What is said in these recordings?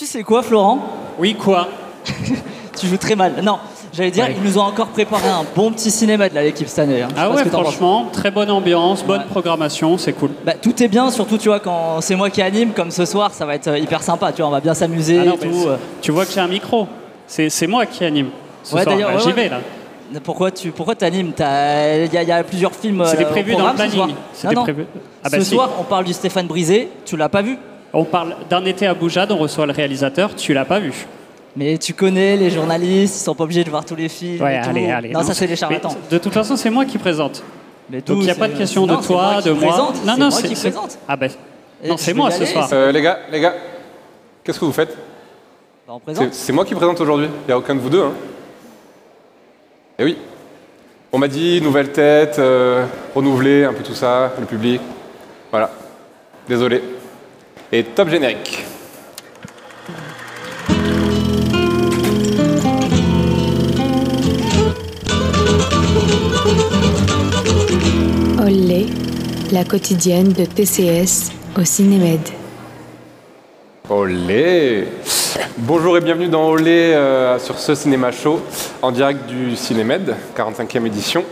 Tu sais quoi, Florent Oui, quoi Tu joues très mal. Non, j'allais dire, Ouais. ils nous ont encore préparé un bon petit cinéma de l'équipe cette année. hein. Ah ouais, ce franchement, très bonne ambiance, bonne Ouais. programmation, c'est cool. Bah, tout est bien, surtout tu vois quand c'est moi qui anime, comme ce soir, ça va être euh, hyper sympa. Tu vois, on va bien s'amuser Ah non, et tout. euh. Tu vois que j'ai un micro. C'est moi qui anime. Ce Ouais, soir. d'ailleurs, Bah, J'y vais là. Pourquoi tu pourquoi t'animes? Il y, a- il y a plusieurs films. C'était euh, au prévu dans le programme ce soir. planning. C'était Non, non. Ah bah ce si. soir, on parle du Stéphane Brisé. Tu l'as pas vu? On parle d'un été à Boujade, on reçoit le réalisateur, tu l'as pas vu. Mais tu connais les journalistes, ils sont pas obligés de voir tous les films. Ouais, et tout. allez, allez. Non, ça c'est les Mais charlatans. De toute façon, c'est moi qui présente. Mais Donc il n'y a pas de question de non, toi, moi de moi. présente, non, c'est non, moi qui c'est- présente. Ah ben, Et non, c'est moi ce soir. Euh, les gars, les gars, qu'est-ce que vous faites? Bah, c'est moi qui présente aujourd'hui. Il n'y a aucun de vous deux. Hein. Eh oui. On m'a dit nouvelle tête, euh, renouveler un peu tout ça, le public. Voilà. Désolé. Et top générique. Olé, la quotidienne de TCS au Cinémed. Olé Bonjour et bienvenue dans Olé euh, sur ce cinéma show en direct du Cinémed, 45e édition,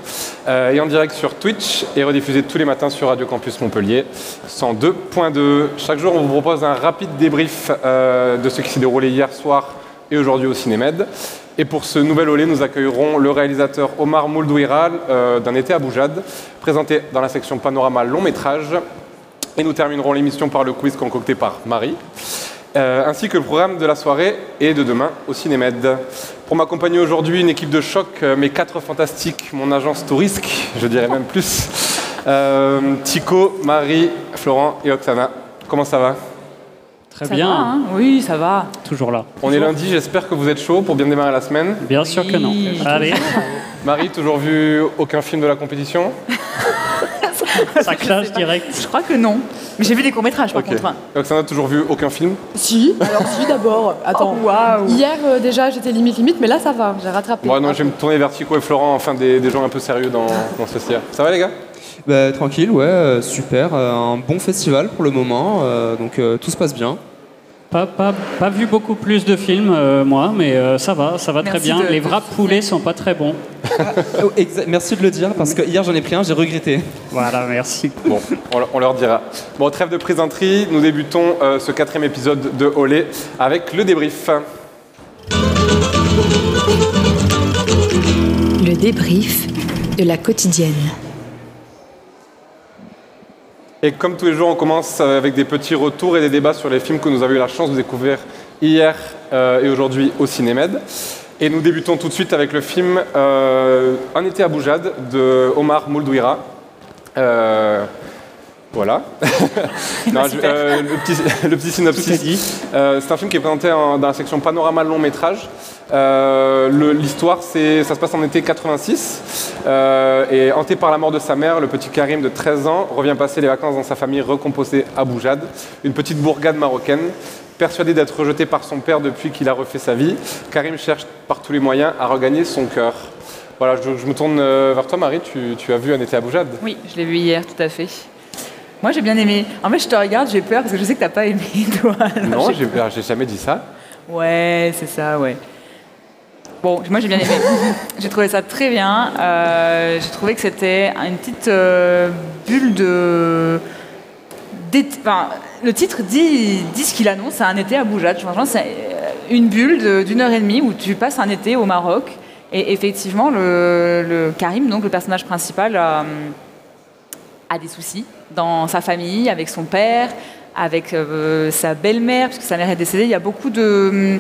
euh, et en direct sur Twitch et rediffusé tous les matins sur Radio Campus Montpellier 102.2. Chaque jour, on vous propose un rapide débrief euh, de ce qui s'est déroulé hier soir et aujourd'hui au Cinémed. Et pour ce nouvel Olé, nous accueillerons le réalisateur Omar Mouldouiral d'un été à Boujade, présenté dans la section Panorama long métrage. Et nous terminerons l'émission par le quiz concocté par Marie, euh, ainsi que le programme de la soirée et de demain au Cinémed. Pour m'accompagner aujourd'hui, une équipe de choc, euh, mes quatre fantastiques, mon agence Tourisque, je dirais même plus. Euh, Tico, Marie, Florent et Oksana. Comment ça va? Très Ça bien, va, hein? Oui, ça va. toujours là. On est lundi, j'espère que vous êtes chaud pour bien démarrer la semaine. Bien sûr que non. Allez, Marie, toujours vu aucun film de la compétition? Ça clash direct. Je crois que non. Mais j'ai vu des courts-métrages par Ok. contre. hein. Oksana, toujours vu aucun film Si, alors si d'abord. Attends. Oh, waouh. Hier euh, déjà j'étais limite limite, mais là ça va, j'ai rattrapé. Bon, non, je vais me tourner vers Tico et Florent, enfin des, des gens un peu sérieux dans, dans ce style. Ça va les gars? Bah, tranquille, ouais, euh, super. euh, un bon festival pour le moment, euh, donc euh, tout se passe bien. Pas, pas, pas vu beaucoup plus de films, euh, moi, mais euh, ça va, ça va très bien. de- Les de vrais poulets sont pas très bons. Oh, exa- merci de le dire parce que hier j'en ai pris un, j'ai regretté. Voilà, merci. Bon, on, on leur dira. Bon, trêve de plaisanterie, nous débutons euh, ce quatrième épisode de Olé avec le débrief. Le débrief de la quotidienne. Et comme tous les jours, on commence avec des petits retours et des débats sur les films que nous avons eu la chance de découvrir hier euh, et aujourd'hui au Cinémed. Et nous débutons tout de suite avec le film euh, Un été à Boujade de Omar Mouldouira. Euh, voilà. Non, je- euh, le, petit, le petit synopsis. Euh, c'est un film qui est présenté en- dans la section panorama long métrage. Euh, L'histoire, ça se passe en été 86. Euh, et hanté par la mort de sa mère, le petit Karim de 13 ans revient passer les vacances dans sa famille recomposée à Boujade, une petite bourgade marocaine. Persuadé d'être rejeté par son père depuis qu'il a refait sa vie, Karim cherche par tous les moyens à regagner son cœur. Voilà, je, je me tourne euh, vers toi, Marie. Tu, tu as vu un été à Boujade Oui, je l'ai vu hier, tout à fait. Moi, j'ai bien aimé. En fait, je te regarde, j'ai peur parce que je sais que t'as pas aimé, toi. alors Non, j'ai- j'ai j'ai jamais dit ça. Ouais, c'est ça, ouais. Bon, moi j'ai bien aimé. j'ai trouvé ça très bien. Euh, j'ai trouvé que c'était une petite euh, bulle de. le titre dit, ce qu'il annonce, c'est un été à Boujade. Franchement, c'est euh, une bulle d'une heure et demie où tu passes un été au Maroc. Et effectivement, le, Karim, donc le personnage principal, a, des soucis dans sa famille, avec son père, avec sa belle-mère, puisque sa mère est décédée. Il y a beaucoup de,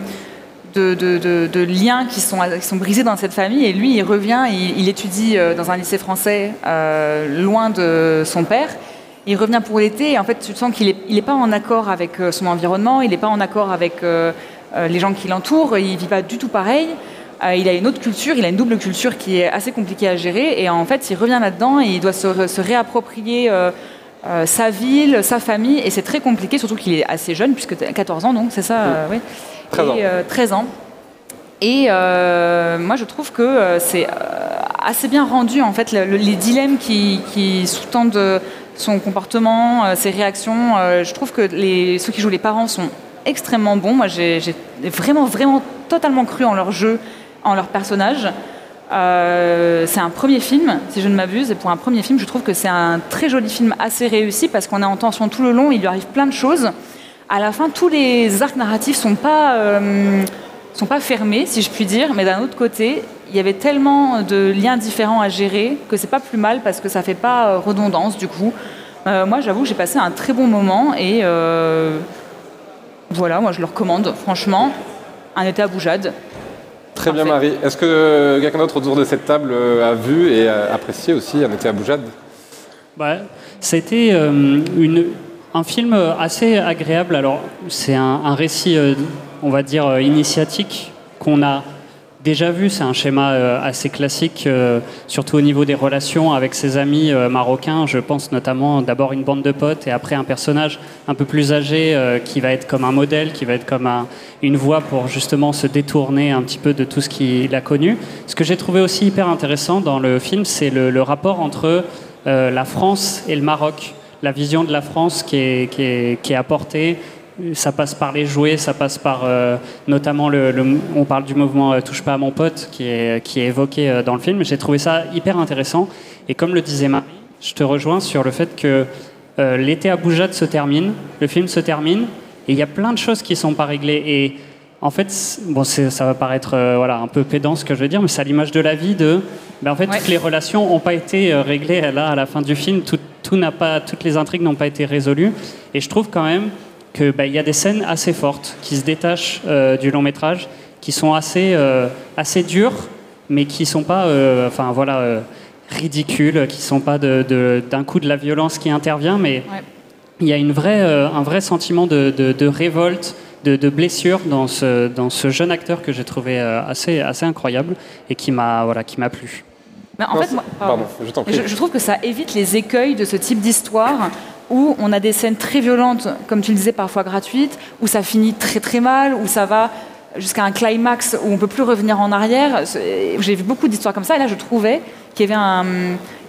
de, liens qui sont, qui sont brisés dans cette famille. Et lui, il revient, il, il étudie euh, dans un lycée français, euh, loin de son père. Il revient pour l'été et en fait, tu sens qu'il n'est il est pas en accord avec euh, son environnement, il n'est pas en accord avec les gens qui l'entourent, il ne vit pas du tout pareil. Il a une autre culture, il a une double culture qui est assez compliquée à gérer. Et en fait, il revient là-dedans et il doit se, réapproprier sa ville, sa famille. Et c'est très compliqué, surtout qu'il est assez jeune, puisque tu 14 ans, donc c'est ça oui. 13 ans. Et, euh, 13 ans. Et euh, moi, je trouve que euh, c'est euh, assez bien rendu, en fait, le- le- les dilemmes qui, qui sous-tendent euh, son comportement, euh, ses réactions. Euh, je trouve que ceux qui jouent les parents sont extrêmement bons. Moi, j'ai vraiment, vraiment totalement cru en leur jeu, en leur personnage. Euh, c'est un premier film, si je ne m'abuse, et pour un premier film, je trouve que c'est un très joli film assez réussi parce qu'on est en tension tout le long, il lui arrive plein de choses. À la fin, tous les arcs narratifs sont pas, euh, sont pas fermés, si je puis dire, mais d'un autre côté, il y avait tellement de liens différents à gérer que c'est pas plus mal parce que ça fait pas euh, redondance du coup. Euh, moi, j'avoue, que j'ai passé un très bon moment et euh, voilà, moi je le recommande, franchement. Un été à Boujade. Très bien, Parfait. Marie. Est-ce que quelqu'un d'autre autour de cette table a vu et a apprécié aussi Un été à Boujade? Ouais, ça a été euh, une, un film assez agréable. Alors, c'est un, récit, euh, on va dire, euh, initiatique qu'on a déjà vu. C'est un schéma euh, assez classique, euh, surtout au niveau des relations avec ses amis euh, marocains. Je pense notamment d'abord une bande de potes et après un personnage un peu plus âgé euh, qui va être comme un modèle, qui va être comme un- une voie pour justement se détourner un petit peu de tout ce qu'il a connu. Ce que j'ai trouvé aussi hyper intéressant dans le film, c'est le, rapport entre euh, la France et le Maroc, la vision de la France qui est, qui est, qui est apportée. Ça passe par les jouets, ça passe par euh, notamment le, on parle du mouvement euh, Touche pas à mon pote qui est, qui est évoqué euh, dans le film. J'ai trouvé ça hyper intéressant. Et comme le disait Marie, je te rejoins sur le fait que l'été à Boujade se termine, le film se termine, et il y a plein de choses qui sont pas réglées. Et en fait, bon, ça va paraître euh, voilà, un peu pédant ce que je veux dire, mais c'est à l'image de la vie de. Ben, en fait, Ouais. toutes les relations n'ont pas été euh, réglées là à la fin du film. Tout, tout n'a pas, toutes les intrigues n'ont pas été résolues. Et je trouve quand même qu'il ben, y a des scènes assez fortes qui se détachent euh, du long métrage, qui sont assez, euh, assez dures, mais qui sont pas, enfin voilà, ridicules, qui sont pas de- de- d'un coup de la violence qui intervient, mais Ouais. il y a une vraie, un vrai sentiment de, de- de révolte, de, de blessure dans ce, dans ce jeune acteur que j'ai trouvé euh, assez, assez incroyable et qui m'a voilà, qui m'a plu. Mais en Non, fait, c'est- moi, Pardon, je t'en prie. Je, je trouve que ça évite les écueils de ce type d'histoire où on a des scènes très violentes, comme tu le disais, parfois gratuites, où ça finit très très mal, où ça va jusqu'à un climax où on peut plus revenir en arrière. J'ai vu beaucoup d'histoires comme ça, et là je trouvais qu'il y avait un,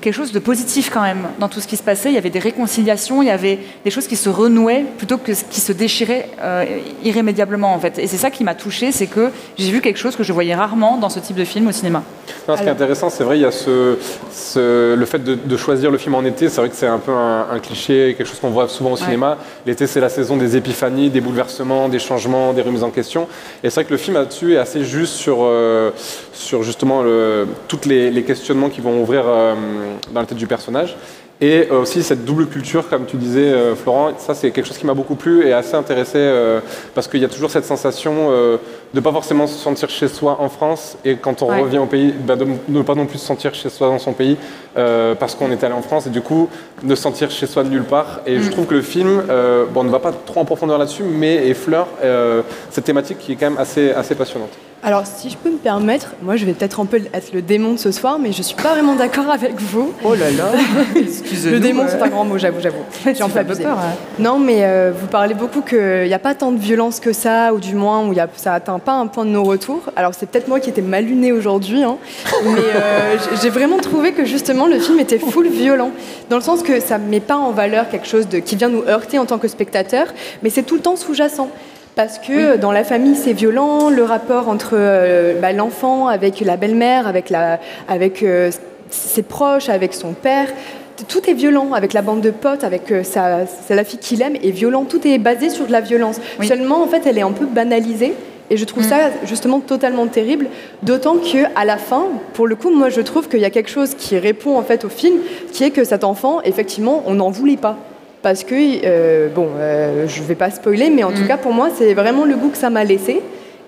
quelque chose de positif quand même dans tout ce qui se passait. Il y avait des réconciliations, il y avait des choses qui se renouaient plutôt que ce qui se déchiraient euh, irrémédiablement en fait. Et c'est ça qui m'a touchée, c'est que j'ai vu quelque chose que je voyais rarement dans ce type de film au cinéma. Non, ce qui est intéressant, c'est vrai, il y a ce, ce- le fait de, de choisir le film en été. C'est vrai que c'est un peu un, un cliché, quelque chose qu'on voit souvent au cinéma. L'été, c'est la saison des épiphanies, des bouleversements, des changements, des remises en question. Et c'est vrai que le film là-dessus est assez juste sur, euh, sur justement le, tous les, les questionnements qui vont ouvrir euh, dans la tête du personnage. Et euh, aussi cette double culture, comme tu disais, euh, Florent, ça c'est quelque chose qui m'a beaucoup plu et assez intéressé euh, parce qu'il y a toujours cette sensation euh, de pas forcément se sentir chez soi en France et quand on Ouais. revient au pays, bah, de ne pas non plus se sentir chez soi dans son pays euh, parce qu'on est allé en France et du coup de se sentir chez soi de nulle part. Et je trouve que le film, euh, bon, on ne va pas trop en profondeur là-dessus, mais effleure euh, cette thématique qui est quand même assez, assez passionnante. Alors, si je peux me permettre, moi je vais peut-être un peu être le démon de ce soir, mais je suis pas vraiment d'accord avec vous. Oh là là, excusez-nous. Le démon, c'est un grand mot, j'avoue, j'avoue. J'ai un peu fais un peu abusé. peur, hein. Non, mais euh, vous parlez beaucoup qu'il n'y a pas tant de violence que ça, ou du moins où y a, ça atteint pas un point de non-retour. Alors c'est peut-être moi qui étais mal lunée aujourd'hui, hein, mais euh, j'ai- j'ai vraiment trouvé que justement le film était full violent, dans le sens que ça ne met pas en valeur quelque chose de, qui vient nous heurter en tant que spectateur, mais c'est tout le temps sous-jacent. Parce que dans la famille, c'est violent, le rapport entre euh, bah, l'enfant avec la belle-mère, avec, la, avec euh, ses proches, avec son père, tout est violent avec la bande de potes, avec euh, sa, la fille qu'il aime, est violent. Tout est basé sur de la violence. Oui. Seulement, en fait, elle est un peu banalisée. Et je trouve ça justement totalement terrible, d'autant que à la fin, pour le coup, moi je trouve qu'il y a quelque chose qui répond en fait au film, qui est que cet enfant, effectivement, on n'en voulait pas. Parce que, euh, bon, euh, je vais pas spoiler, mais en tout cas pour moi, c'est vraiment le goût que ça m'a laissé.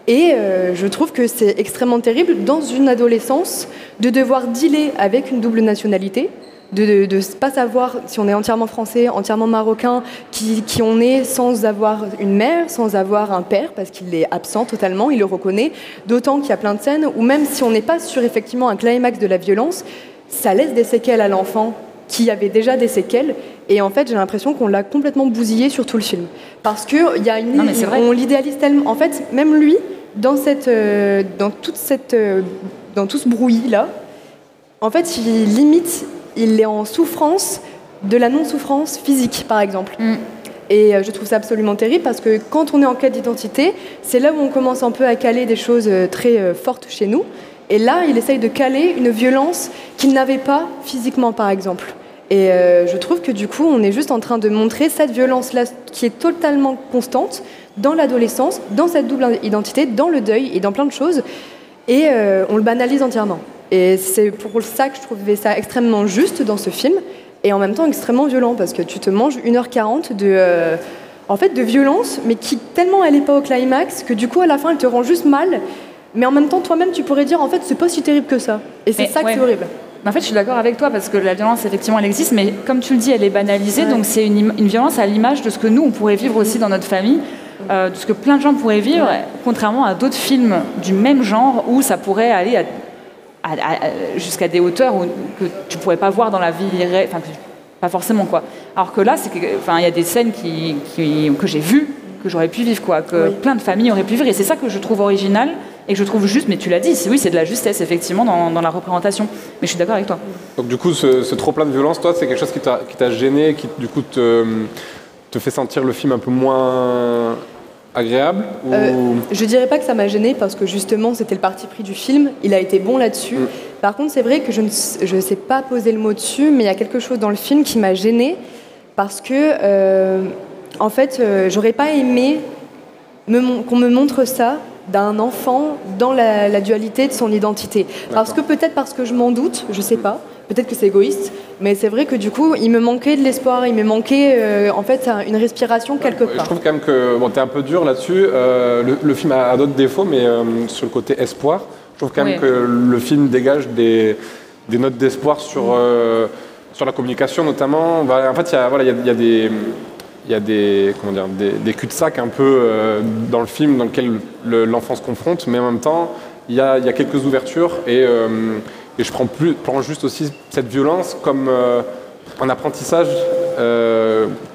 Et euh, je trouve que c'est extrêmement terrible dans une adolescence de devoir dealer avec une double nationalité, de ne pas savoir si on est entièrement français, entièrement marocain, qui, qui on est sans avoir une mère, sans avoir un père, parce qu'il est absent totalement, il le reconnaît. D'autant qu'il y a plein de scènes où même si on n'est pas sur effectivement un climax de la violence, ça laisse des séquelles à l'enfant qui avait déjà des séquelles. Et en fait, j'ai l'impression qu'on l'a complètement bousillé sur tout le film. Parce que il y a une, Non, mais c'est vrai. on l'idéalise tellement. En fait, même lui, dans, cette, euh, dans, toute cette, euh, dans tout ce bruit-là, en fait, il limite, il est en souffrance de la non-souffrance physique, par exemple. Mm. Et euh, je trouve ça absolument terrible parce que quand on est en quête d'identité, c'est là où on commence un peu à caler des choses très fortes chez nous. Et là, il essaye de caler une violence qu'il n'avait pas physiquement, par exemple. Et euh, je trouve que du coup, on est juste en train de montrer cette violence-là qui est totalement constante dans l'adolescence, dans cette double identité, dans le deuil et dans plein de choses. Et euh, on le banalise entièrement. Et c'est pour ça que je trouvais ça extrêmement juste dans ce film et en même temps extrêmement violent parce que tu te manges 1h40 de, euh, en fait, de violence, mais qui tellement elle n'est pas au climax que du coup, à la fin, elle te rend juste mal. Mais en même temps, toi-même, tu pourrais dire en fait, c'est pas si terrible que ça. Et c'est ça que ouais. c'est horrible. Mais En fait, je suis d'accord avec toi parce que la violence, effectivement, elle existe, mais comme tu le dis, elle est banalisée. Ouais. Donc, c'est une, violence à l'image de ce que nous, on pourrait vivre aussi dans notre famille, euh, de ce que plein de gens pourraient vivre, contrairement à d'autres films du même genre où ça pourrait aller à- à- à- jusqu'à des hauteurs où, que tu pourrais pas voir dans la vie ré- enfin, pas forcément quoi. Alors que là, c'est que, enfin, il y a des scènes qui, qui- que j'ai vues que j'aurais pu vivre, quoi, que Oui. plein de familles auraient pu vivre, et c'est ça que je trouve original et que je trouve juste. Mais tu l'as dit, c'est oui, c'est de la justesse effectivement dans, dans la représentation. Mais je suis d'accord avec toi. Donc du coup, ce, ce trop plein de violence, toi, c'est quelque chose qui t'a gêné, qui du coup te, te fait sentir le film un peu moins agréable ou... Euh, je dirais pas que ça m'a gêné parce que justement c'était le parti pris du film, il a été bon là-dessus. Mm. Par contre c'est vrai que je ne je sais pas poser le mot dessus, mais il y a quelque chose dans le film qui m'a gêné parce que euh, en fait euh, j'aurais pas aimé qu'on me montre ça d'un enfant dans la, la dualité de son identité. Parce que peut-être parce que je m'en doute, je sais pas. Peut-être que c'est égoïste, mais c'est vrai que du coup, il me manquait de l'espoir, il me manquait euh, en fait un- une respiration quelque Je part. trouve quand même que bon, tu es un peu dur là-dessus. Euh, le, le film a, a d'autres défauts, mais euh, sur le côté espoir, je trouve quand même Oui. que le film dégage des, des notes d'espoir sur, euh, sur la communication notamment. Bah, En fait, il y a, voilà, il y a- il y a des... Il y a des, comment dire, des, des cul-de-sac un peu euh, dans le film dans lequel le- l'enfant se confronte, mais en même temps, il y a, il y a quelques ouvertures et, euh, et je prends, plus, prends juste aussi cette violence comme euh, un apprentissage,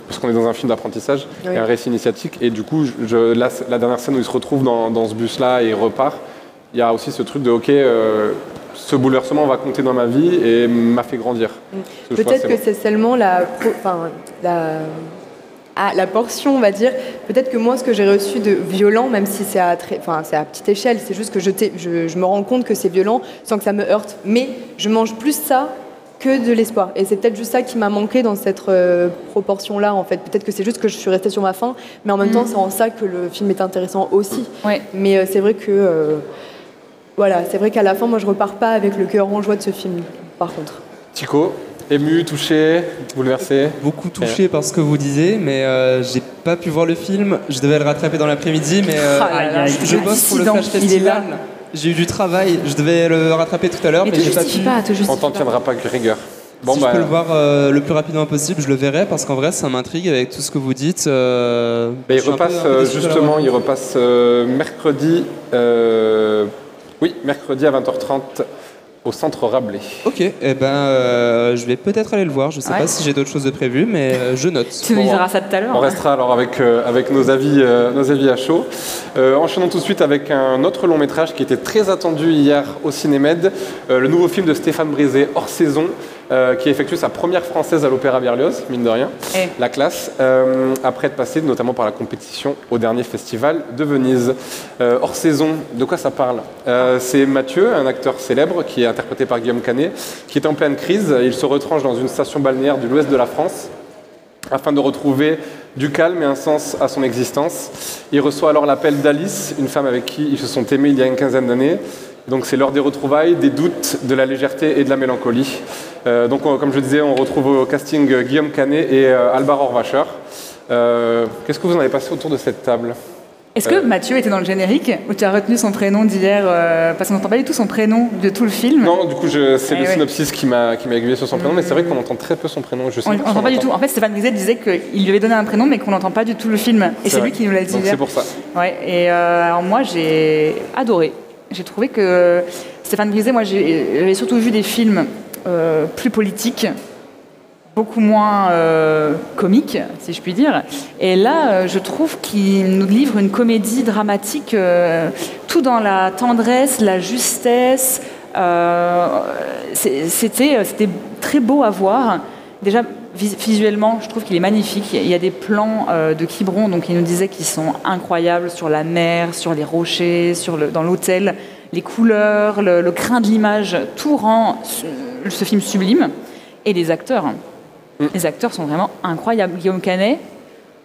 parce qu'on est dans un film d'apprentissage Oui. et un récit initiatique. Et du coup, je, la, la dernière scène où il se retrouve dans, dans ce bus-là et il repart, il y a aussi ce truc de OK, ce bouleversement va compter dans ma vie et m'a fait grandir. Trouve Peut-être c'est que bon. c'est seulement la, pro- enfin, la, ah, la portion, on va dire. Peut-être que moi, ce que j'ai reçu de violent, même si c'est à, très- enfin, c'est à petite échelle, c'est juste que je, t'ai- je, je me rends compte que c'est violent sans que ça me heurte. Mais je mange plus ça que de l'espoir. Et c'est peut-être juste ça qui m'a manqué dans cette euh, proportion-là, en fait. Peut-être que c'est juste que je suis restée sur ma faim, mais en même temps, c'est en ça que le film est intéressant aussi. Ouais. Mais euh, c'est vrai que, euh, voilà, c'est vrai qu'à la fin, moi, je repars pas avec le cœur en joie de ce film, par contre. Tico, ému, touché, bouleversé. Beaucoup touché par ce que vous disiez, mais euh, j'ai pas pu voir le film. Je devais le rattraper dans l'après-midi, mais euh, Ah là là, je bosse pour le Flash il est là. Festival. J'ai eu du travail, je devais le rattraper tout à l'heure, Mais mais j'ai pas pu. pas, On t'en tiendra pas que rigueur. Bon, si bah, je peux le voir euh, le plus rapidement possible, je le verrai parce qu'en vrai, ça m'intrigue avec tout ce que vous dites. euh, bah, il repasse euh, justement, il repasse euh, mercredi, euh, oui, mercredi à 20h30 au centre Rabelais. Ok, eh ben, euh, je vais peut-être aller le voir. Je sais Ouais. pas si j'ai d'autres choses de prévues, mais euh, je note. Tu nous Bon, diras ça tout à l'heure. On hein. restera alors avec, euh, avec nos, avis, euh, nos avis à chaud. Euh, enchaînons tout de suite avec un autre long métrage qui était très attendu hier au Cinémed, euh, le nouveau film de Stéphane Brisé, Hors saison, euh, qui a effectué sa première française à l'Opéra Berlioz, mine de rien, Eh. la classe, euh, après être passé notamment par la compétition au dernier festival de Venise. Euh, hors saison, de quoi ça parle Euh, C'est Mathieu, un acteur célèbre qui est interprété par Guillaume Canet, qui est en pleine crise. Il se retranche dans une station balnéaire de l'ouest de la France afin de retrouver du calme et un sens à son existence. Il reçoit alors l'appel d'Alice, une femme avec qui ils se sont aimés il y a une quinzaine d'années. Donc c'est l'heure des retrouvailles, des doutes, de la légèreté et de la mélancolie. Euh, donc on- comme je disais, on retrouve au casting euh, Guillaume Canet et euh, Albar Horvacher. Euh, Qu'est-ce que vous en avez passé autour de cette table? Est-ce que Mathieu était dans le générique où tu as retenu son prénom d'hier Parce qu'on n'entend pas du tout son prénom de tout le film? Non, du coup c'est Eh le ouais. synopsis qui m'a aiguillé sur son prénom, mais c'est vrai qu'on entend très peu son prénom. Je sais On n'entend pas du tout. En fait, Stéphane Griset disait qu'il lui avait donné un prénom, mais qu'on n'entend pas du tout le film. Et c'est lui qui nous l'a dit c'est pour ça. Ouais, et alors moi j'ai adoré. J'ai trouvé que Stéphane Brisé, moi j'avais surtout vu des films euh, plus politiques, beaucoup moins euh, comiques, si je puis dire. Et là, euh, je trouve qu'il nous livre une comédie dramatique, euh, tout dans la tendresse, la justesse. Euh, C'était très beau à voir. Déjà, visuellement, je trouve qu'il est magnifique. Il y a des plans euh, de Quiberon, donc il nous disait qu'ils sont incroyables sur la mer, sur les rochers, sur le, dans l'hôtel, les couleurs, le, le grain de l'image, tout rend ce, film sublime. Et les acteurs, les acteurs sont vraiment incroyables. Guillaume Canet,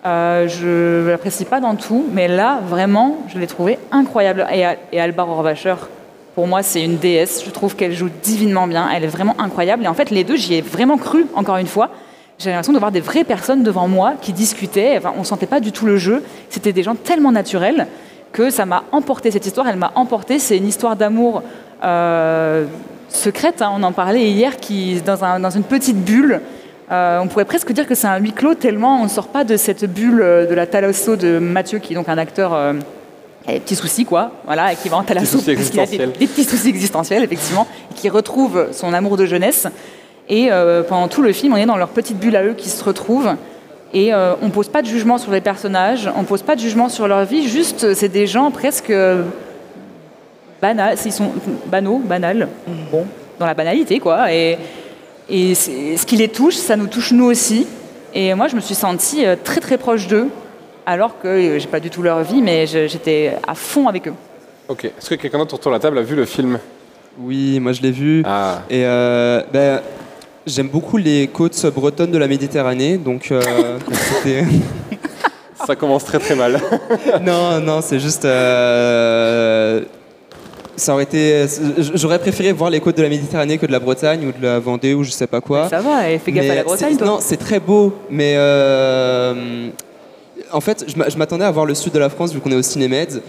euh, je ne l'apprécie pas dans tout, mais là, vraiment, je l'ai trouvé incroyable. Et, et Alba Rohrwacher, pour moi, c'est une déesse. Je trouve qu'elle joue divinement bien. Elle est vraiment incroyable. Et en fait, les deux, j'y ai vraiment cru, encore une fois. J'ai l'impression de voir des vraies personnes devant moi qui discutaient. Enfin, on sentait pas du tout le jeu. C'était des gens tellement naturels que ça m'a emporté. Cette histoire, elle m'a emporté. C'est une histoire d'amour euh, secrète. hein. On en parlait hier, qui dans, un- dans une petite bulle. Euh, on pourrait presque dire que c'est un huis clos tellement on ne sort pas de cette bulle euh, de la Thalasso de Mathieu, qui est donc un acteur euh, qui a des petits soucis, quoi. Voilà, et qui va en Thalasso parce qu'il a des, des petits soucis existentiels, effectivement, et qui retrouve son amour de jeunesse. Et euh, pendant tout le film, on est dans leur petite bulle à eux qui se retrouvent. Et euh, on pose pas de jugement sur les personnages, on pose pas de jugement sur leur vie, juste c'est des gens presque euh, banals, ils sont banaux, banals, bon, dans la banalité quoi. Et, ce qui les touche, ça nous touche nous aussi. Et moi, je me suis sentie très très proche d'eux, alors que j'ai pas du tout leur vie, mais j'étais à fond avec eux. Ok. Est-ce que quelqu'un d'autre autour de la table a vu le film? Oui, moi je l'ai vu. Ah. Et euh, ben, j'aime beaucoup les côtes bretonnes de la Méditerranée, donc euh, c'était- Ça commence très très mal. non, non, c'est juste. euh, ça aurait été. J'aurais préféré voir les côtes de la Méditerranée que de la Bretagne ou de la Vendée ou je sais pas quoi. Ça va, et fais gaffe Mais à la Bretagne, toi. Non, c'est très beau, mais euh, en fait, je m'a- je m'attendais à voir le sud de la France vu qu'on est au Cinémed,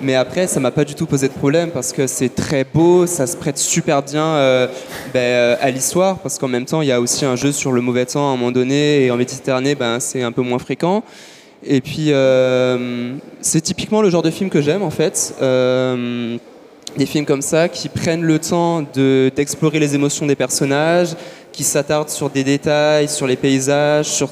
mais après, ça m'a pas du tout posé de problème parce que c'est très beau, ça se prête super bien euh, ben, euh, à l'histoire parce qu'en même temps, il y a aussi un jeu sur le mauvais temps à un moment donné et en Méditerranée, ben, c'est un peu moins fréquent. Et puis, euh, c'est typiquement le genre de film que j'aime en fait. Des films comme ça qui prennent le temps de- d'explorer les émotions des personnages, qui s'attardent sur des détails, sur les paysages, sur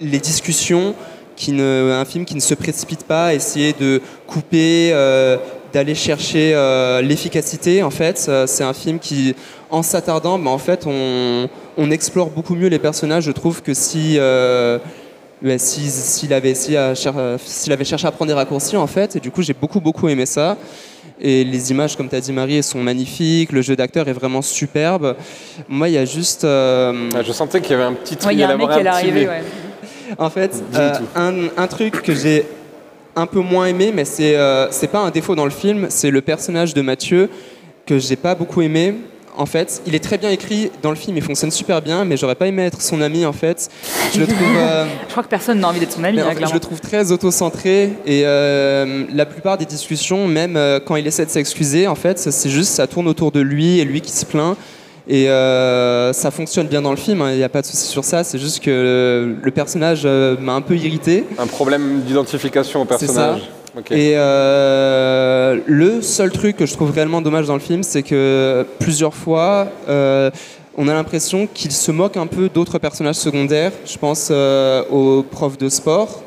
les discussions, qui ne, un film qui ne se précipite pas, essayer de couper, euh, d'aller chercher euh, l'efficacité. En fait, c'est un film qui, en s'attardant, ben, en fait, on, on explore beaucoup mieux les personnages. Je trouve que si euh, ben, si- s'il avait, cherché à prendre des raccourcis en fait et du coup j'ai beaucoup beaucoup aimé ça et les images comme tu as dit Marie elles sont magnifiques le jeu d'acteur est vraiment superbe moi il y a juste euh, Ah, Je sentais qu'il y avait un petit Ouais, truc Il y a à un mec qui est arrivé, ouais. En fait euh, un, un truc que j'ai un peu moins aimé mais c'est euh, c'est pas un défaut dans le film c'est le personnage de Mathieu que j'ai pas beaucoup aimé en fait, il est très bien écrit dans le film, il fonctionne super bien, mais j'aurais pas aimé être son ami en fait. Je le trouve. euh, Je crois que personne n'a envie d'être son ami, Mais en hein, fait, je le trouve très auto-centré et euh, la plupart des discussions, même euh, quand il essaie de s'excuser, en fait, c'est juste ça tourne autour de lui et lui qui se plaint. Et euh, ça fonctionne bien dans le film, hein, il n'y a pas de souci sur ça, c'est juste que le, le personnage euh, m'a un peu irrité. Un problème d'identification au ça. personnage. Et euh, le seul truc que je trouve réellement dommage dans le film, c'est que plusieurs fois, euh, on a l'impression qu'il se moque un peu d'autres personnages secondaires. Je pense euh, au prof de sport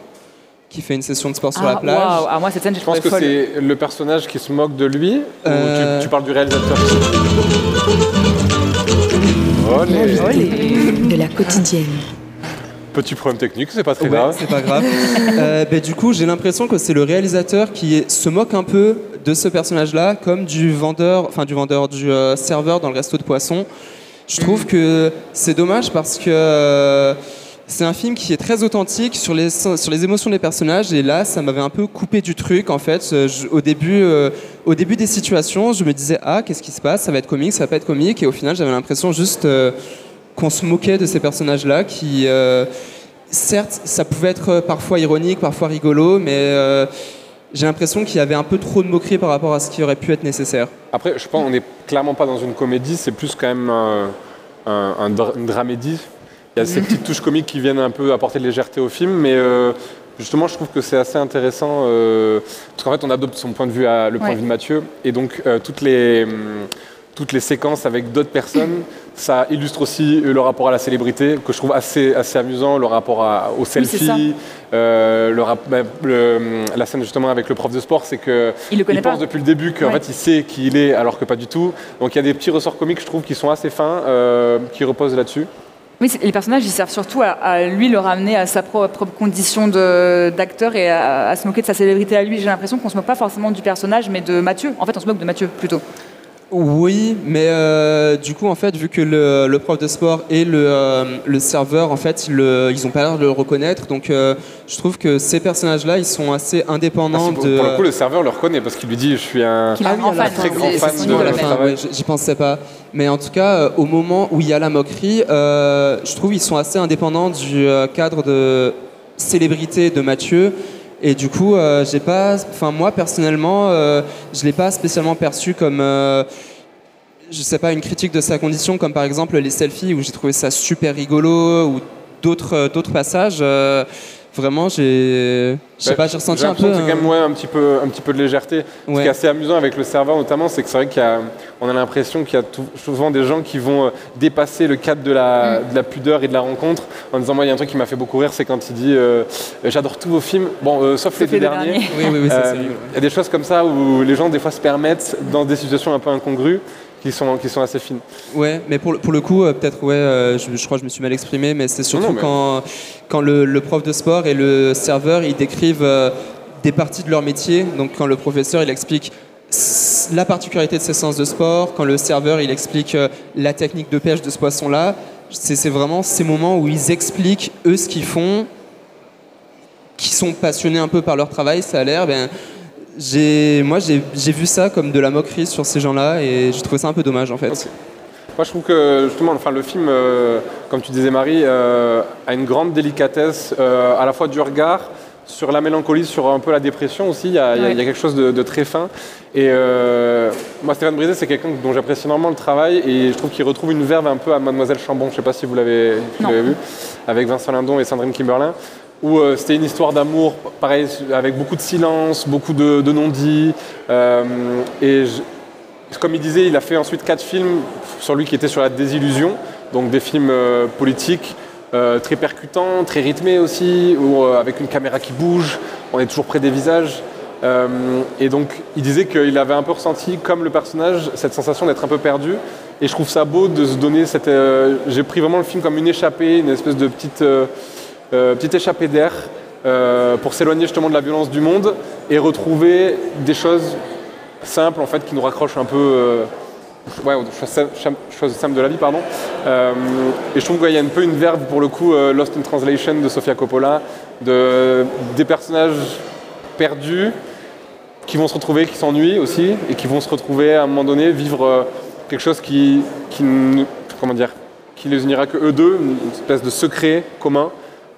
qui fait une session de sport sur la Ah, plage. Ah, moi, cette scène, Je pense que c'est le personnage qui se moque de lui Euh. ou tu, tu parles du réalisateur? Olé. Olé. de la quotidienne. Petit problème technique, c'est pas très Ouais, grave. c'est pas grave. Euh, ben, du coup, j'ai l'impression que c'est le réalisateur qui se moque un peu de ce personnage-là, comme du vendeur, enfin du vendeur, du euh, serveur dans le resto de poisson. Je trouve que c'est dommage parce que euh, c'est un film qui est très authentique sur les, sur les émotions des personnages et là, ça m'avait un peu coupé du truc en fait. Euh, au, début, euh, au début des situations, je me disais ah qu'est-ce qui se passe? Ça va être comique, ça va pas être comique et au final, j'avais l'impression juste euh, qu'on se moquait de ces personnages-là qui euh, certes, ça pouvait être parfois ironique, parfois rigolo, mais j'ai l'impression qu'il y avait un peu trop de moquerie par rapport à ce qui aurait pu être nécessaire. Après, je pense qu'on n'est clairement pas dans une comédie, c'est plus quand même un, un- un une dramédie. Il y a ces petites touches comiques qui viennent un peu apporter de légèreté au film, mais euh, justement, je trouve que c'est assez intéressant euh, parce qu'en fait, on adopte son point de vue, à, le point Ouais. de vue de Mathieu, et donc euh, toutes les hum, toutes les séquences avec d'autres personnes, ça illustre aussi le rapport à la célébrité, que je trouve assez, assez amusant, le rapport à- au selfie, euh, le rap- bah, le- la scène justement avec le prof de sport, c'est que Il le pense pas. depuis le début qu'en Ouais. fait il sait qui il est alors que pas du tout. Donc il y a des petits ressorts comiques je trouve qui sont assez fins, euh, qui reposent là-dessus. Oui, les personnages, ils servent surtout à, lui le ramener à sa propre, condition d'acteur et à, à se moquer de sa célébrité à lui. J'ai l'impression qu'on se moque pas forcément du personnage, mais de Mathieu. En fait, on se moque de Mathieu plutôt. Oui, mais euh, du coup, en fait, vu que le, le prof de sport et le, euh, le serveur, en fait, ils, le- ils ont pas l'air de le reconnaître. Donc, euh, je trouve que ces personnages-là, ils sont assez Ah, indépendants pour, de. pour le coup, le serveur le reconnaît parce qu'il lui dit Je suis un. Ah grand fan. très grand fan de travail. ouais, j'y pensais pas. Mais en tout cas, euh, au moment où il y a la moquerie, euh, je trouve ils sont assez indépendants du euh, cadre de célébrité de Mathieu. Et du coup, euh, j'ai pas, enfin moi personnellement, euh, je l'ai pas spécialement perçu comme, euh, je sais pas, une critique de sa condition, comme par exemple les selfies où j'ai trouvé ça super rigolo ou d'autres euh, d'autres passages. Vraiment, j'ai, je sais Bah, pas, j'ai ressenti un peu. c'est quand un- même ouais, un, petit peu, un petit peu de légèreté. Ce qui Ouais. est assez amusant avec le serveur notamment, c'est que c'est vrai qu'on a l'impression qu'il y a tout- souvent des gens qui vont euh, dépasser le cadre de la, Mm. de la pudeur et de la rencontre en disant moi il y a un truc qui m'a fait beaucoup rire, c'est quand il dit euh, j'adore tous vos films, bon euh, sauf, les deux derniers. Oui, Euh. Il y a des choses comme ça où les gens des fois se permettent dans des situations un peu incongrues qui sont, qui sont assez fines. Ouais, mais pour le, pour le coup, euh, peut-être, ouais, euh, je, je crois que je me suis mal exprimé, mais c'est surtout Non, mais- quand, quand le, le prof de sport et le serveur, ils décrivent euh, des parties de leur métier. Donc quand le professeur, il explique la particularité de ces séances de sport, quand le serveur, il explique la technique de pêche de ce poisson-là, c'est c'est vraiment ces moments où ils expliquent, eux, ce qu'ils font, qui sont passionnés un peu par leur travail, ça a l'air, ben... J'ai, moi, j'ai j'ai vu ça comme de la moquerie sur ces gens-là et j'ai trouvé ça un peu dommage en fait. Moi, je trouve que justement, enfin, le film, euh, comme tu disais, Marie, euh, a une grande délicatesse euh, à la fois du regard sur la mélancolie, sur un peu la dépression aussi. Il y a, il y quelque chose de, de très fin. Et euh, moi, Stéphane Brisé, c'est quelqu'un dont j'apprécie énormément le travail et je trouve qu'il retrouve une verve un peu à Mademoiselle Chambon. Je ne sais pas si vous l'avez vu, avec Vincent Lindon et Sandrine Kimberlin où euh, c'était une histoire d'amour, pareil, avec beaucoup de silence, beaucoup de, non-dits. euh, et comme il disait, il a fait ensuite quatre films sur lui qui étaient sur la désillusion, donc des films euh, politiques très percutants, très rythmés aussi, où, avec une caméra qui bouge, on est toujours près des visages. Et donc il disait qu'il avait un peu ressenti, comme le personnage, cette sensation d'être un peu perdu. Et je trouve ça beau de se donner cette... J'ai pris vraiment le film comme une échappée, une espèce de petite, petite échappée d'air euh, pour s'éloigner justement de la violence du monde et retrouver des choses simples en fait qui nous raccrochent un peu euh, ouais, choses, simples de la vie pardon Euh, et je trouve qu'il y a un peu une verve pour le coup euh, Lost in Translation de Sofia Coppola de, des personnages perdus qui vont se retrouver, qui s'ennuient aussi et qui vont se retrouver à un moment donné vivre euh, quelque chose qui, qui comment dire qui les unira que eux deux, une espèce de secret commun.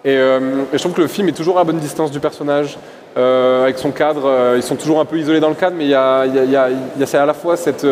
Et, euh, et je trouve que le film est toujours à bonne distance du personnage, euh, avec son cadre. euh, ils sont toujours un peu isolés dans le cadre, mais il y a, à la fois cette,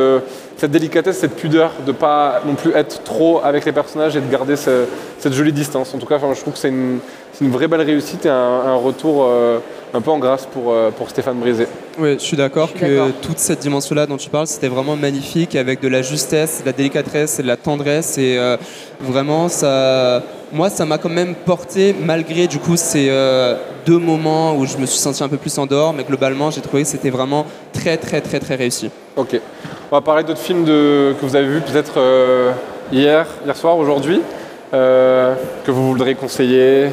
délicatesse, cette pudeur de pas non plus être trop avec les personnages et de garder ce- cette jolie distance. En tout cas, je trouve que c'est une, c'est une vraie belle réussite et un, un retour euh, un peu en grâce pour, euh, pour Stéphane Brisé. Oui, je suis d'accord que toute cette dimension-là dont tu parles, c'était vraiment magnifique, avec de la justesse, de la délicatesse et de la tendresse. Et euh, vraiment, ça, moi, ça m'a quand même porté, malgré du coup ces euh, deux moments où je me suis senti un peu plus en dehors. Mais globalement, j'ai trouvé que c'était vraiment très, très, très, très réussi. Ok. On va parler d'autres films de, que vous avez vus peut-être euh, hier, hier soir, aujourd'hui, euh, que vous voudrez conseiller,